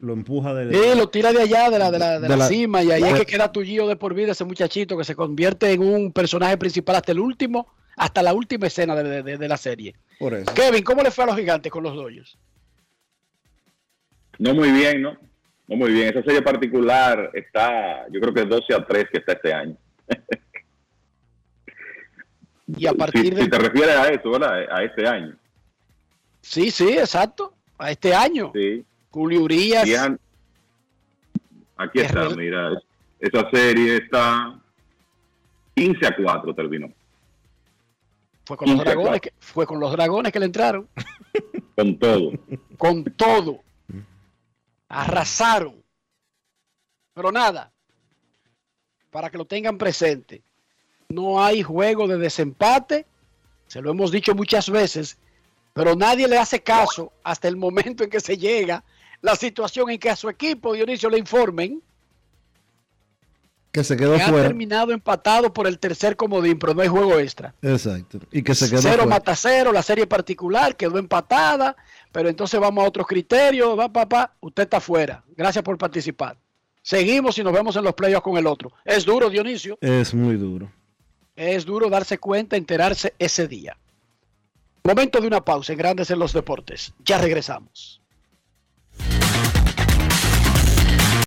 lo empuja de, sí, lo tira de allá, de la, de la, de la, cima, y ahí es que queda tullido de por vida ese muchachito que se convierte en un personaje principal hasta el último, hasta la última escena de, de, de la serie. Por eso. Kevin, ¿cómo le fue a los gigantes con los Dodgers? No muy bien, ¿no? No muy bien. Esa serie particular está, yo creo que es 12 a 3 que está este año. y a partir si, de... si te refieres a eso, ¿verdad? A este año. Sí, sí, exacto. A este año. Sí. Julio Urias. Aquí está, mira, esa serie está 15 a 4 terminó. Fue con, los dragones que, fue con los dragones que le entraron. con todo. Con todo. Arrasaron. Pero nada, para que lo tengan presente, no hay juego de desempate, se lo hemos dicho muchas veces, pero nadie le hace caso hasta el momento en que se llega la situación en que a su equipo, Dionisio, le informen Que se quedó que ha fuera. terminado empatado por el tercer comodín, pero no hay juego extra. Exacto. Y que se quedó Cero fuera. mata cero, la serie particular quedó empatada, pero entonces vamos a otros criterios, va papá, usted está fuera. Gracias por participar. Seguimos y nos vemos en los playoffs con el otro. Es duro, Dionisio. Es muy duro. Es duro darse cuenta, enterarse ese día. Momento de una pausa en Grandes en los Deportes. Ya regresamos.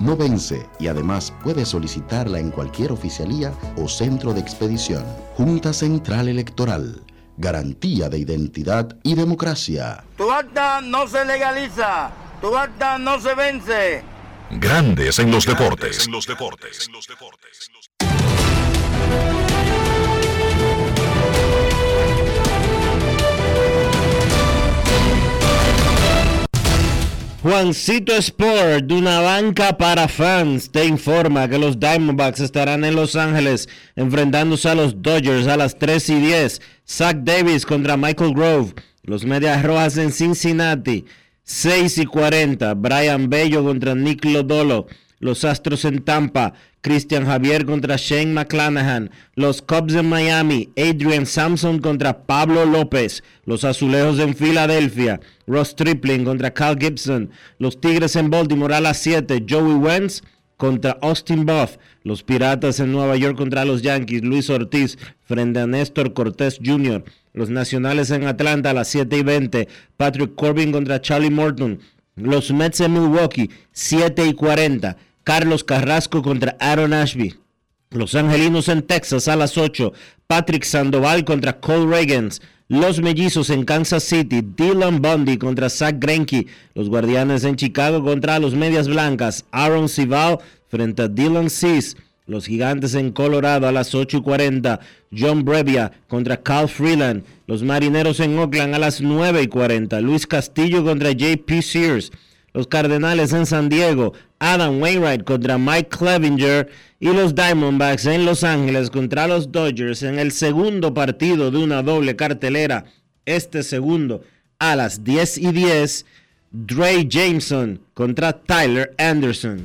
no vence y además puedes solicitarla en cualquier oficialía o centro de expedición. Junta Central Electoral. Garantía de identidad y democracia. Tu acta no se legaliza, tu acta no se vence. Grandes en los deportes. Juancito Sport, de una banca para fans, te informa que los Diamondbacks estarán en Los Ángeles enfrentándose a los Dodgers a las 3 y 10. Zach Davis contra Michael Grove. Los Medias Rojas en Cincinnati, 6 y 40. Brian Bello contra Nick Lodolo. Los Astros en Tampa, Christian Javier contra Shane McClanahan. Los Cubs en Miami, Adrian Sampson contra Pablo López. Los Azulejos en Filadelfia, Ross Tripling contra Cal Gibson. Los Tigres en Baltimore a las 7, Joey Wentz contra Austin Buff. Los Piratas en Nueva York contra los Yankees, Luis Ortiz frente a Néstor Cortés Jr. Los Nacionales en Atlanta a las 7 y 20, Patrick Corbin contra Charlie Morton. Los Mets en Milwaukee, 7 y 40. Carlos Carrasco contra Aaron Ashby. Los Angelinos en Texas a las 8. Patrick Sandoval contra Cole Reagans. Los Mellizos en Kansas City. Dylan Bundy contra Zach Greinke. Los Guardianes en Chicago contra los Medias Blancas. Aaron Cival frente a Dylan Cease. Los Gigantes en Colorado a las 8 y 40. John Brevia contra Cal Freeland. Los Marineros en Oakland a las 9 y 40. Luis Castillo contra JP Sears. Los Cardenales en San Diego, Adam Wainwright contra Mike Clevinger y los Diamondbacks en Los Ángeles contra los Dodgers en el segundo partido de una doble cartelera. Este segundo a las 10 y 10, Dre Jameson contra Tyler Anderson.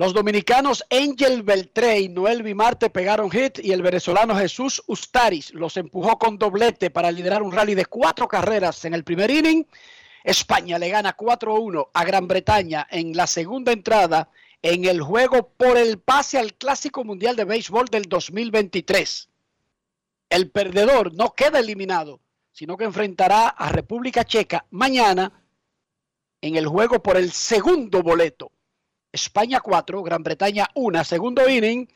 Los dominicanos Angel Beltré y Noel Vimarte pegaron hit y el venezolano Jesús Ustaris los empujó con doblete para liderar un rally de cuatro carreras en el primer inning. España le gana 4-1 a Gran Bretaña en la segunda entrada en el juego por el pase al Clásico Mundial de Béisbol del 2023. El perdedor no queda eliminado, sino que enfrentará a República Checa mañana en el juego por el segundo boleto. España 4, Gran Bretaña 1, segundo inning.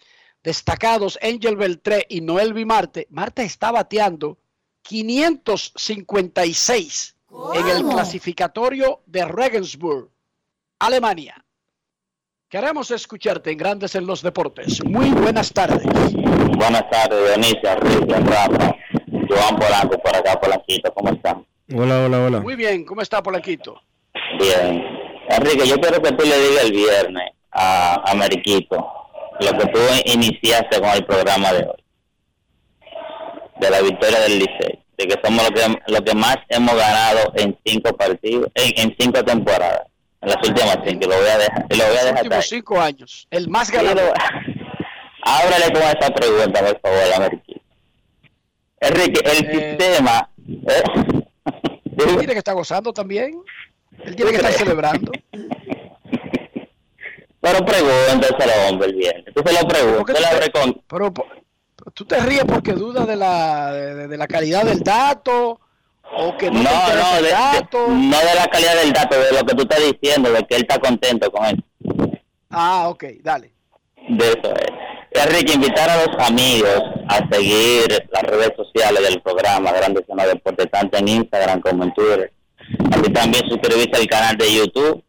Destacados Angel Beltré y Noel Marte. Marte está bateando 556 en el clasificatorio de Regensburg, Alemania. Queremos escucharte en Grandes en los Deportes. Muy buenas tardes. Buenas tardes, Dionisio, Enrique, Rafa, Joan Polanco por acá, Polanquito, ¿cómo están? Hola, hola, hola. Muy bien, ¿cómo está Polanquito? Bien. Enrique, yo quiero que tú le digas el viernes a, a Mariquito lo que tú iniciaste con el programa de hoy, de la victoria del Licey, de que somos lo que, lo que más hemos ganado en cinco partidos, en, en cinco temporadas, en las últimas cinco, lo voy a dejar, lo voy a Los dejar últimos ahí. cinco años. El más ganador. (laughs) Ábrele con esa pregunta, por favor, a Mariquito. Enrique, el sistema... ¿eh? Tiene que estar gozando también. Él tiene que estar celebrando. Pero pregúnteselo, hombre, el viernes. Tú se lo preguntas. Pero, tú te ríes porque dudas de la, de, de la calidad del dato o que no, No, de, de- dato. no de la calidad del dato, de lo que tú estás diciendo, de que él está contento con él. Ah, ok, dale. De eso es. Enrique, invitar a los amigos a seguir las redes sociales del programa Grandes en los Deportes, tanto en Instagram como en Twitter. Así también suscribirse al canal de YouTube.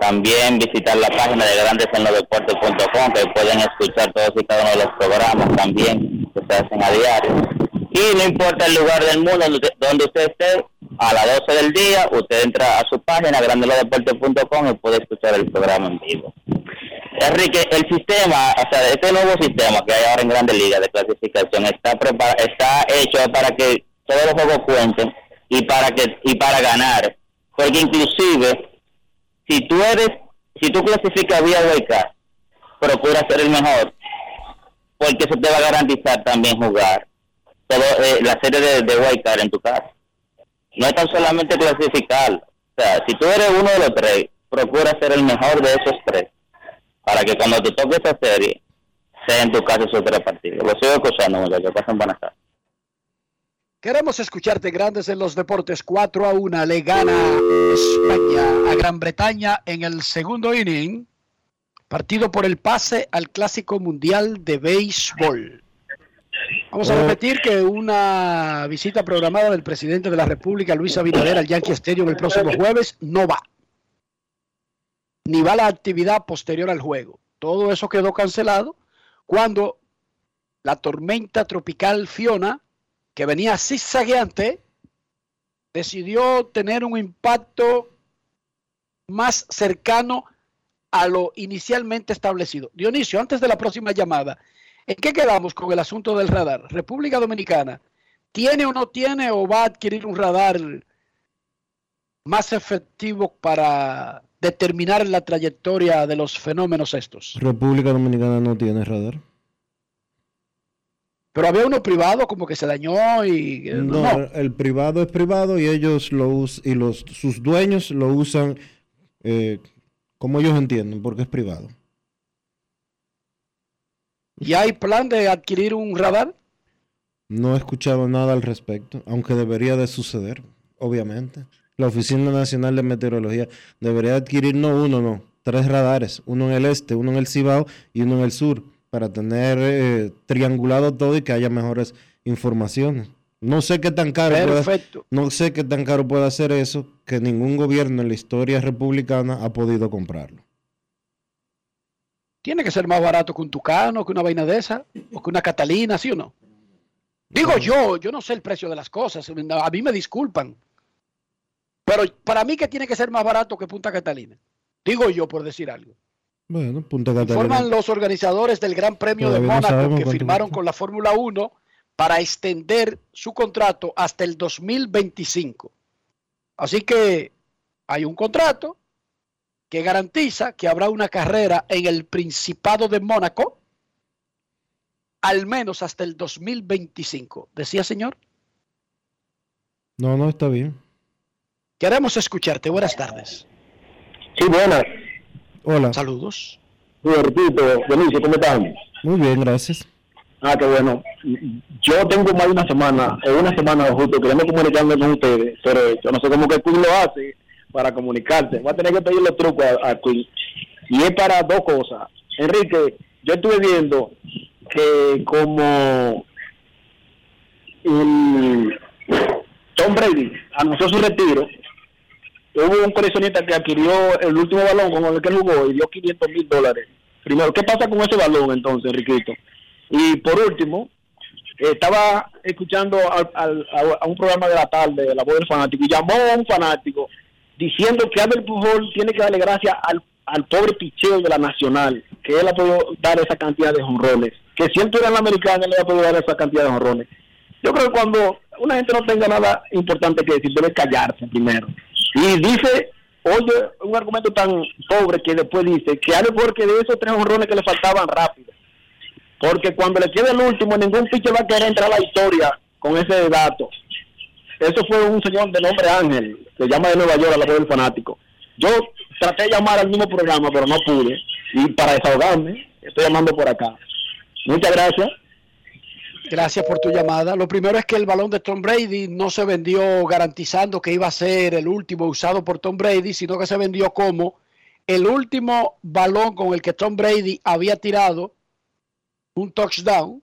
También visitar la página de grandesenlodeportes.com que pueden escuchar todos y cada uno de los programas también que se hacen a diario. Y no importa el lugar del mundo donde, usted esté, a las 12 del día, usted entra a su página grandesenlodeportes.com y puede escuchar el programa en vivo. Enrique, el sistema, o sea, este nuevo sistema que hay ahora en Grandes Ligas de clasificación está prepara- está hecho para que todos los juegos cuenten y para que y para ganar, porque inclusive si tú eres si tú clasificas vía wildcard, procura ser el mejor, porque eso te va a garantizar también jugar eh, la serie de, de en tu casa. No es tan solamente clasificar, o sea, si tú eres uno de los tres, procura ser el mejor de esos tres para que cuando te toque esa serie sea en tu casa esos tres partidos. Lo sigo escuchando, muchachos. Pasen buenas tardes. Queremos escucharte grandes en los deportes. 4 a 1 le gana España a Gran Bretaña en el segundo inning. Partido por el pase al Clásico Mundial de Béisbol. Vamos a repetir que una visita programada del presidente de la República, Luis Abinader, al Yankee Stadium el próximo jueves no va. Ni va la actividad posterior al juego. Todo eso quedó cancelado cuando la tormenta tropical Fiona que venía zigzagueante, decidió tener un impacto más cercano a lo inicialmente establecido. Dionisio, antes de la próxima llamada, ¿en qué quedamos con el asunto del radar? República Dominicana, ¿tiene o no tiene o va a adquirir un radar más efectivo para determinar la trayectoria de los fenómenos estos? República Dominicana no tiene radar. Pero había uno privado como que se dañó y... eh, No, no. el privado es privado y ellos lo usan y los sus dueños lo usan eh, como ellos entienden, porque es privado. ¿Y hay plan de adquirir un radar? No he escuchado nada al respecto, aunque debería de suceder, obviamente. La Oficina Nacional de Meteorología debería adquirir no uno, no, tres radares, uno en el este, uno en el Cibao y uno en el sur, para tener eh, triangulado todo y que haya mejores informaciones. No sé qué tan caro puede, no sé qué tan caro puede hacer eso que ningún gobierno en la historia republicana ha podido comprarlo. Tiene que ser más barato que un Tucano, que una vaina de esa, o que una Catalina, ¿sí o no? Digo yo, yo no sé el precio de las cosas, a mí me disculpan. Pero para mí que tiene que ser más barato que Punta Catalina. Digo yo por decir algo. Bueno, Punta Catalina. Informan los organizadores del Gran Premio de Todavía Mónaco que firmaron con la Fórmula 1 para extender su contrato hasta el 2025. Así que hay un contrato que garantiza que habrá una carrera en el Principado de Mónaco al menos hasta el 2025. ¿Decía señor? No, no, está bien. Queremos escucharte. Buenas tardes. Sí, buenas. Hola. Saludos. Robertito, Benicio, ¿cómo están? Muy bien, gracias. Ah, qué bueno. Yo tengo más de una semana, o una semana justo, queremos comunicarme con ustedes, pero yo no sé cómo que Queen lo hace para comunicarse. Voy a tener que pedirle truco a, a Queen. Y es para dos cosas. Enrique, yo estuve viendo que como el Tom Brady anunció su retiro, hubo un coleccionista que adquirió el último balón con el que jugó y dio 500 mil dólares. Primero, ¿qué pasa con ese balón entonces, Enriquito? Y por último, estaba escuchando al- a, un programa de la tarde, La Voz del Fanático, y llamó a un fanático diciendo que Albert Pujol tiene que darle gracias al, al pobre picheo de la Nacional, que él ha podido dar esa cantidad de jonrones, que si él tuviera en la americana, le ha podido dar esa cantidad de jonrones. Yo creo que cuando una gente no tenga nada importante que decir, debe callarse primero. Y dice, oye, un argumento tan pobre que después dice que Albert Pujol que de esos tres jonrones que le faltaban rápido. Porque cuando le quede el último, ningún pitcher va a querer entrar a la historia con ese dato. Eso fue un señor de nombre Ángel, que llama de Nueva York a la voz del fanático. Yo traté de llamar al mismo programa, pero no pude. Y para desahogarme, estoy llamando por acá. Muchas gracias. Gracias por tu llamada. Lo primero es que el balón de Tom Brady no se vendió garantizando que iba a ser el último usado por Tom Brady, sino que se vendió como el último balón con el que Tom Brady había tirado un touchdown.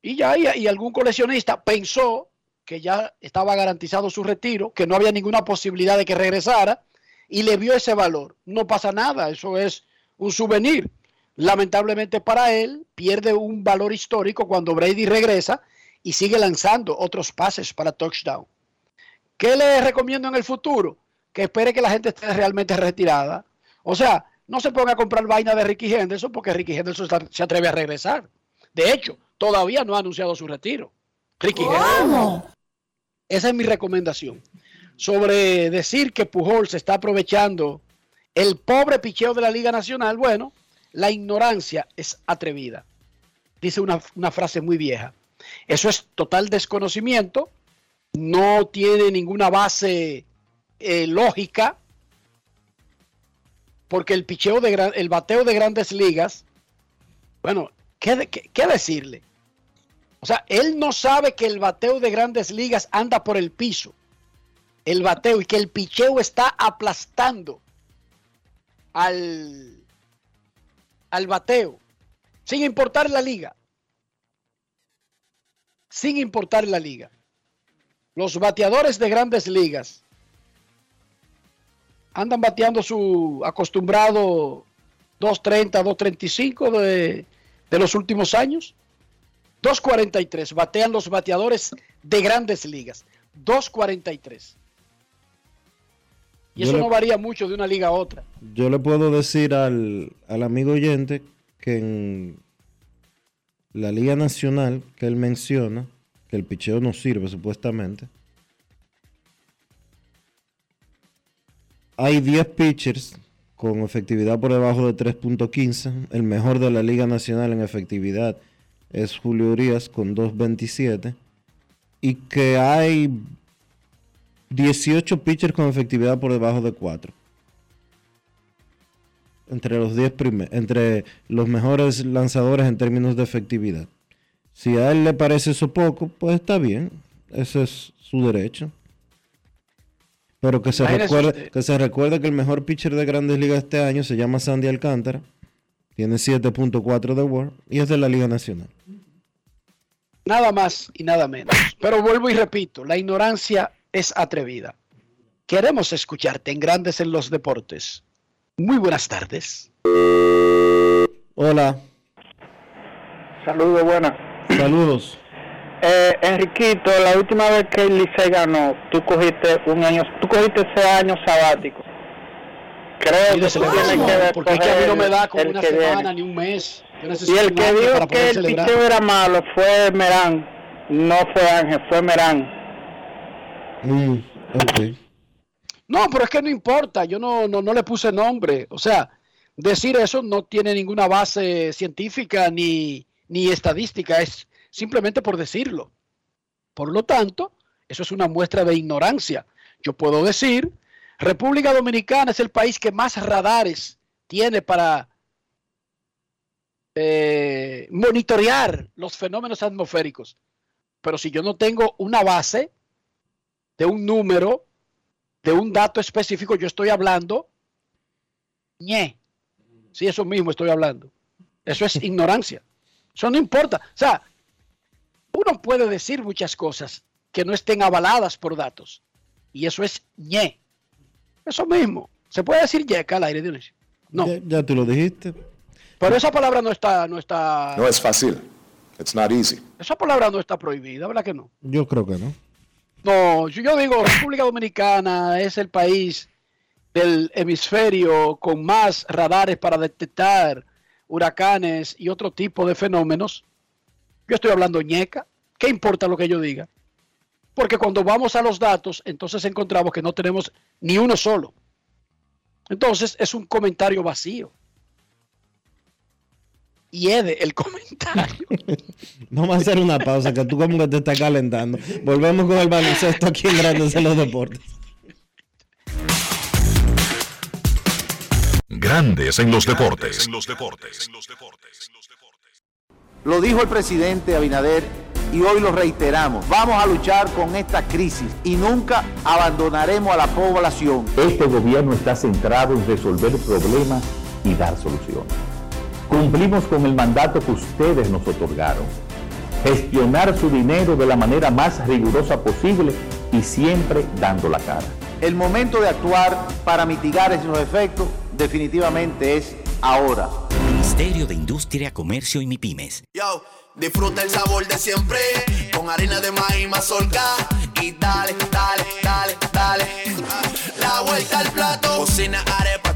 Y ya y, y algún coleccionista pensó que ya estaba garantizado su retiro, que no había ninguna posibilidad de que regresara y le vio ese valor. No pasa nada, eso es un souvenir. Lamentablemente para él, pierde un valor histórico cuando Brady regresa y sigue lanzando otros pases para touchdown. ¿Qué le recomiendo en el futuro? Que espere que la gente esté realmente retirada. O sea, no se ponga a comprar vaina de Ricky Henderson porque Ricky Henderson se atreve a regresar. De hecho, todavía no ha anunciado su retiro. Ricky Henderson. Esa es mi recomendación. Sobre decir que Pujol se está aprovechando el pobre picheo de la Liga Nacional, bueno, la ignorancia es atrevida. Dice una, frase muy vieja. Eso es total desconocimiento, no tiene ninguna base eh, lógica, porque el picheo de el bateo de grandes ligas, bueno, ¿qué, de- qué- qué decirle? O sea, él no sabe que el bateo de grandes ligas anda por el piso. El bateo y que el picheo está aplastando al, al bateo. Sin importar la liga. Sin importar la liga. Los bateadores de grandes ligas andan bateando su acostumbrado 230, 235 de, de los últimos años. 2.43 batean los bateadores de grandes ligas. 2.43. Y Yo eso le- no varía mucho de una liga a otra. Yo le puedo decir al, al amigo oyente que en la Liga Nacional que él menciona, que el picheo no sirve supuestamente, hay 10 pitchers con efectividad por debajo de 3.15. El mejor de la Liga Nacional en efectividad es Julio Urias con 2.27. Y que hay 18 pitchers con efectividad por debajo de 4. Entre los 10 primeros, entre los mejores lanzadores en términos de efectividad. Si a él le parece eso poco, pues está bien. Ese es su derecho. Pero que se, recuerde, que se recuerde que el mejor pitcher de grandes ligas este año se llama Sandy Alcántara. Tiene 7.4 de WAR y es de la Liga Nacional. Nada más y nada menos. Pero vuelvo y repito, la ignorancia es atrevida. Queremos escucharte en Grandes en los Deportes. Muy buenas tardes. Hola. Saludos, buenas. Saludos. Eh, Enriquito, la última vez que el Licey ganó, tú cogiste un año, tú cogiste ese año sabático. Creo que celebración, que porque es que a mí no me da como una semana viene. ni un mes. Yo Y el que dijo que el picheo era malo fue Merán, no fue Ángel, fue Merán. Mm. No, pero es que no importa, yo no, no, no le puse nombre. O sea, decir eso no tiene ninguna base científica ni, ni estadística, es simplemente por decirlo. Por lo tanto, eso es una muestra de ignorancia. Yo puedo decir, República Dominicana es el país que más radares tiene para eh, monitorear los fenómenos atmosféricos. Pero si yo no tengo una base de un número, de un dato específico, yo estoy hablando ñe. Sí, eso mismo estoy hablando. Eso es (laughs) ignorancia. Eso no importa. O sea, uno puede decir muchas cosas que no estén avaladas por datos. Y eso es ñe. Eso mismo. ¿Se puede decir yeca al aire, Dionisio? No. Ya, ya tú lo dijiste. Pero esa palabra no está, no está, No es fácil. It's not easy. esa palabra no está prohibida, ¿verdad que no? Yo creo que no. No, yo digo, República Dominicana es el país del hemisferio con más radares para detectar huracanes y otro tipo de fenómenos. Yo estoy hablando ñeca. ¿Qué importa lo que yo diga? Porque cuando vamos a los datos, entonces encontramos que no tenemos ni uno solo. Entonces es un comentario vacío. Y Ede, el comentario. (laughs) Vamos a hacer una pausa, que tú como que te estás calentando. Volvemos con el baloncesto aquí en Grandes en los Deportes. Grandes en los deportes. Lo dijo el presidente Abinader y hoy lo reiteramos. Vamos a luchar con esta crisis y nunca abandonaremos a la población. Este gobierno está centrado en resolver problemas y dar soluciones. Cumplimos con el mandato que ustedes nos otorgaron. Gestionar su dinero de la manera más rigurosa posible y siempre dando la cara. El momento de actuar para mitigar esos efectos definitivamente es ahora. Ministerio de Industria, Comercio y MIPIMES. Yo, disfruta el sabor de siempre con harina de maíz mazorca y dale, dale, dale, dale. La vuelta al plato, cocina arepa,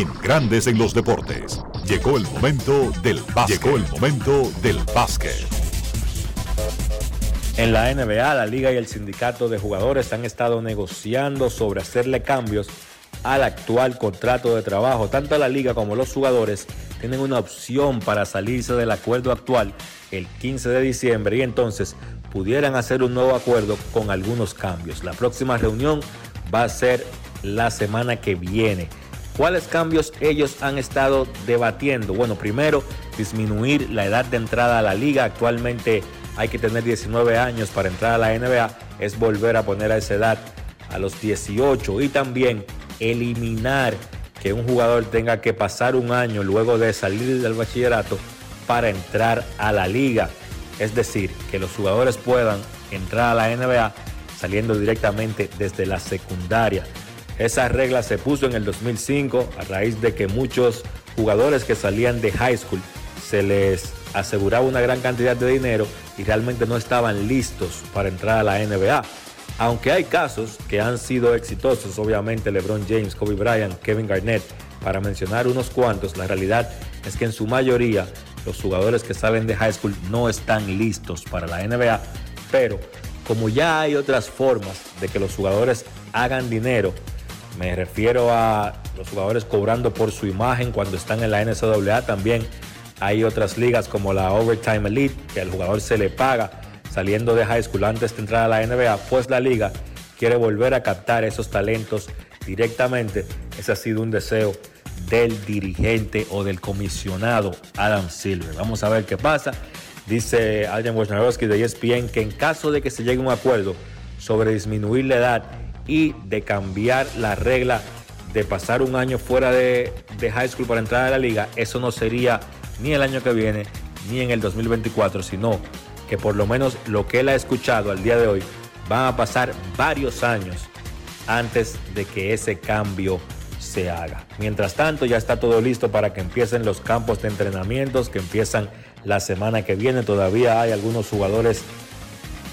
En Grandes en los deportes. Llegó el momento del básquet. Llegó el momento del básquet. En la NBA, la liga y el sindicato de jugadores han estado negociando sobre hacerle cambios al actual contrato de trabajo. Tanto la liga como los jugadores tienen una opción para salirse del acuerdo actual el 15 de diciembre y entonces pudieran hacer un nuevo acuerdo con algunos cambios. La próxima reunión va a ser la semana que viene. ¿Cuáles cambios ellos han estado debatiendo? Bueno, primero, disminuir la edad de entrada a la liga. Actualmente hay que tener 19 años para entrar a la NBA. Es volver a poner a esa edad a los 18 y también eliminar que un jugador tenga que pasar un año luego de salir del bachillerato para entrar a la liga. Es decir, que los jugadores puedan entrar a la NBA saliendo directamente desde la secundaria. Esa regla se puso en el 2005 a raíz de que muchos jugadores que salían de high school se les aseguraba una gran cantidad de dinero y realmente no estaban listos para entrar a la NBA. Aunque hay casos que han sido exitosos, obviamente LeBron James, Kobe Bryant, Kevin Garnett, para mencionar unos cuantos, la realidad es que en su mayoría los jugadores que salen de high school no están listos para la NBA, pero como ya hay otras formas de que los jugadores hagan dinero, me refiero a los jugadores cobrando por su imagen cuando están en la NCAA. También hay otras ligas como la Overtime Elite, que al jugador se le paga saliendo de high school antes de entrar a la NBA. Pues la liga quiere volver a captar esos talentos directamente. Ese ha sido un deseo del dirigente o del comisionado Adam Silver. Vamos a ver qué pasa. Dice Adrian Wojnarowski de ESPN que en caso de que se llegue a un acuerdo sobre disminuir la edad y de cambiar la regla de pasar un año fuera de, high school para entrar a la liga, eso no sería ni el año que viene ni en el 2024, sino que por lo menos lo que él ha escuchado al día de hoy van a pasar varios años antes de que ese cambio se haga. Mientras tanto, ya está todo listo para que empiecen los campos de entrenamientos que empiezan la semana que viene. Todavía hay algunos jugadores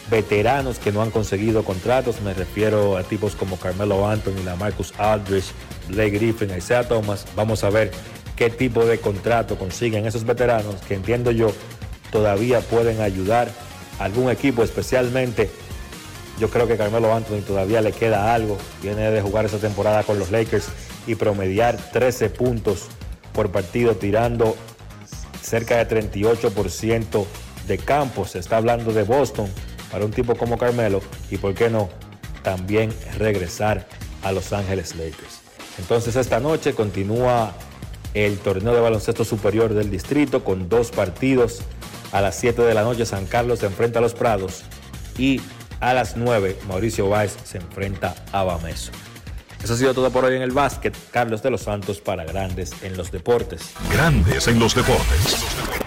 veteranos que no han conseguido contratos. Me refiero a tipos como Carmelo Anthony, la Marcus Aldridge, Blake Griffin, Isaiah Thomas. Vamos a ver qué tipo de contrato consiguen esos veteranos que entiendo yo todavía pueden ayudar a algún equipo, especialmente yo creo que Carmelo Anthony todavía le queda algo. Viene de jugar esa temporada con los Lakers y promediar 13 puntos por partido, tirando cerca de 38% de campo. Se está hablando de Boston para un tipo como Carmelo y, ¿por qué no?, también regresar a Los Ángeles Lakers. Entonces esta noche continúa el torneo de baloncesto superior del distrito con dos partidos. A las 7 de la noche San Carlos se enfrenta a los Prados y a las 9 Mauricio Báez se enfrenta a Bameso. Eso ha sido todo por hoy en el básquet. Carlos de los Santos para Grandes en los Deportes. Grandes en los Deportes.